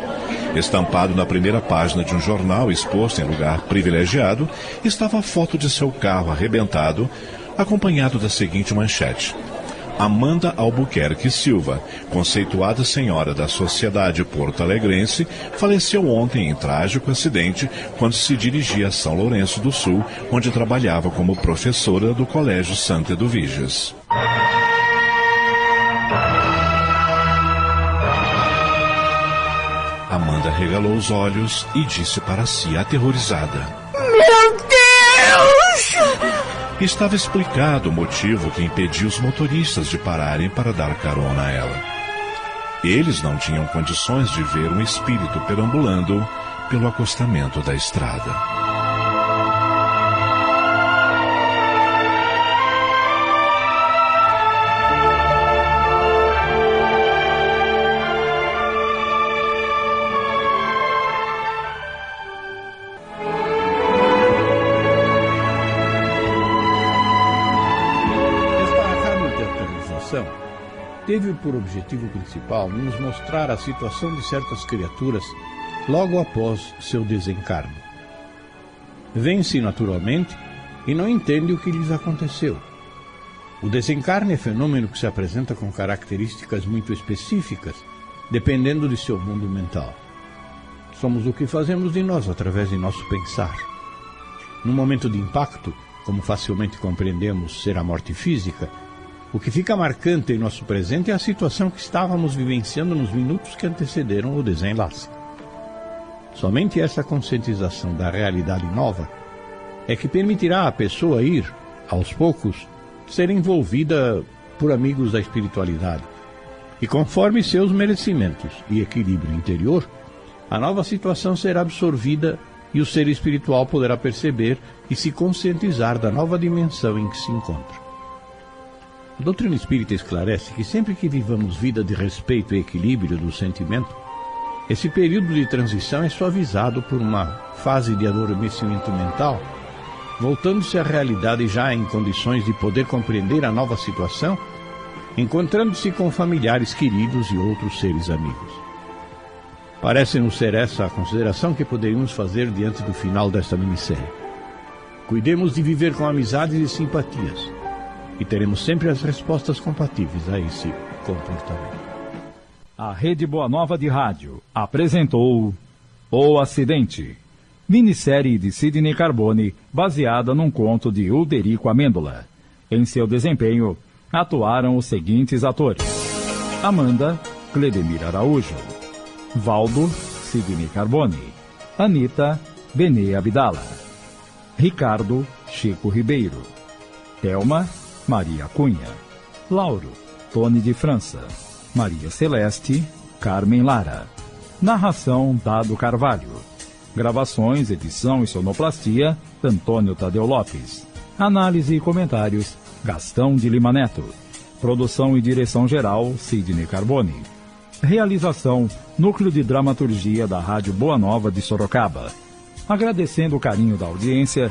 Estampado na primeira página de um jornal exposto em lugar privilegiado, estava a foto de seu carro arrebentado, acompanhado da seguinte manchete. Amanda Albuquerque Silva, conceituada senhora da sociedade porto-alegrense, faleceu ontem em trágico acidente quando se dirigia a São Lourenço do Sul, onde trabalhava como professora do Colégio Santa Eduviges. Amanda regalou os olhos e disse para si, aterrorizada: Meu Deus! Estava explicado o motivo que impediu os motoristas de pararem para dar carona a ela. Eles não tinham condições de ver um espírito perambulando pelo acostamento da estrada. Teve por objetivo principal nos mostrar a situação de certas criaturas logo após seu desencarne. Vence naturalmente e não entende o que lhes aconteceu. O desencarne é fenômeno que se apresenta com características muito específicas, dependendo de seu mundo mental. Somos o que fazemos de nós através de nosso pensar. No momento de impacto, como facilmente compreendemos ser a morte física, o que fica marcante em nosso presente é a situação que estávamos vivenciando nos minutos que antecederam o desenlace. Somente essa conscientização da realidade nova é que permitirá à pessoa ir, aos poucos, ser envolvida por amigos da espiritualidade. E conforme seus merecimentos e equilíbrio interior, a nova situação será absorvida e o ser espiritual poderá perceber e se conscientizar da nova dimensão em que se encontra. A doutrina espírita esclarece que sempre que vivamos vida de respeito e equilíbrio do sentimento, esse período de transição é suavizado por uma fase de adormecimento mental, voltando-se à realidade já em condições de poder compreender a nova situação, encontrando-se com familiares queridos e outros seres amigos. Parece-nos ser essa a consideração que poderíamos fazer diante do final desta minissérie. Cuidemos de viver com amizades e simpatias e teremos sempre as respostas compatíveis a esse comportamento. A Rede Boa Nova de Rádio apresentou O Acidente, minissérie de Sidney Carbone, baseada num conto de Ulderico Amêndola. Em seu desempenho, atuaram os seguintes atores: Amanda, Cledemir Araújo, Valdo, Sidney Carbone, Anita, Benê Abdala, Ricardo, Chico Ribeiro, Thelma, Maria Cunha. Lauro, Tony de França. Maria Celeste, Carmen Lara. Narração Dado Carvalho. Gravações, edição e sonoplastia, Antônio Tadeu Lopes. Análise e comentários, Gastão de Lima Neto. Produção e direção geral, Sidney Carbone. Realização, Núcleo de Dramaturgia da Rádio Boa Nova de Sorocaba. Agradecendo o carinho da audiência,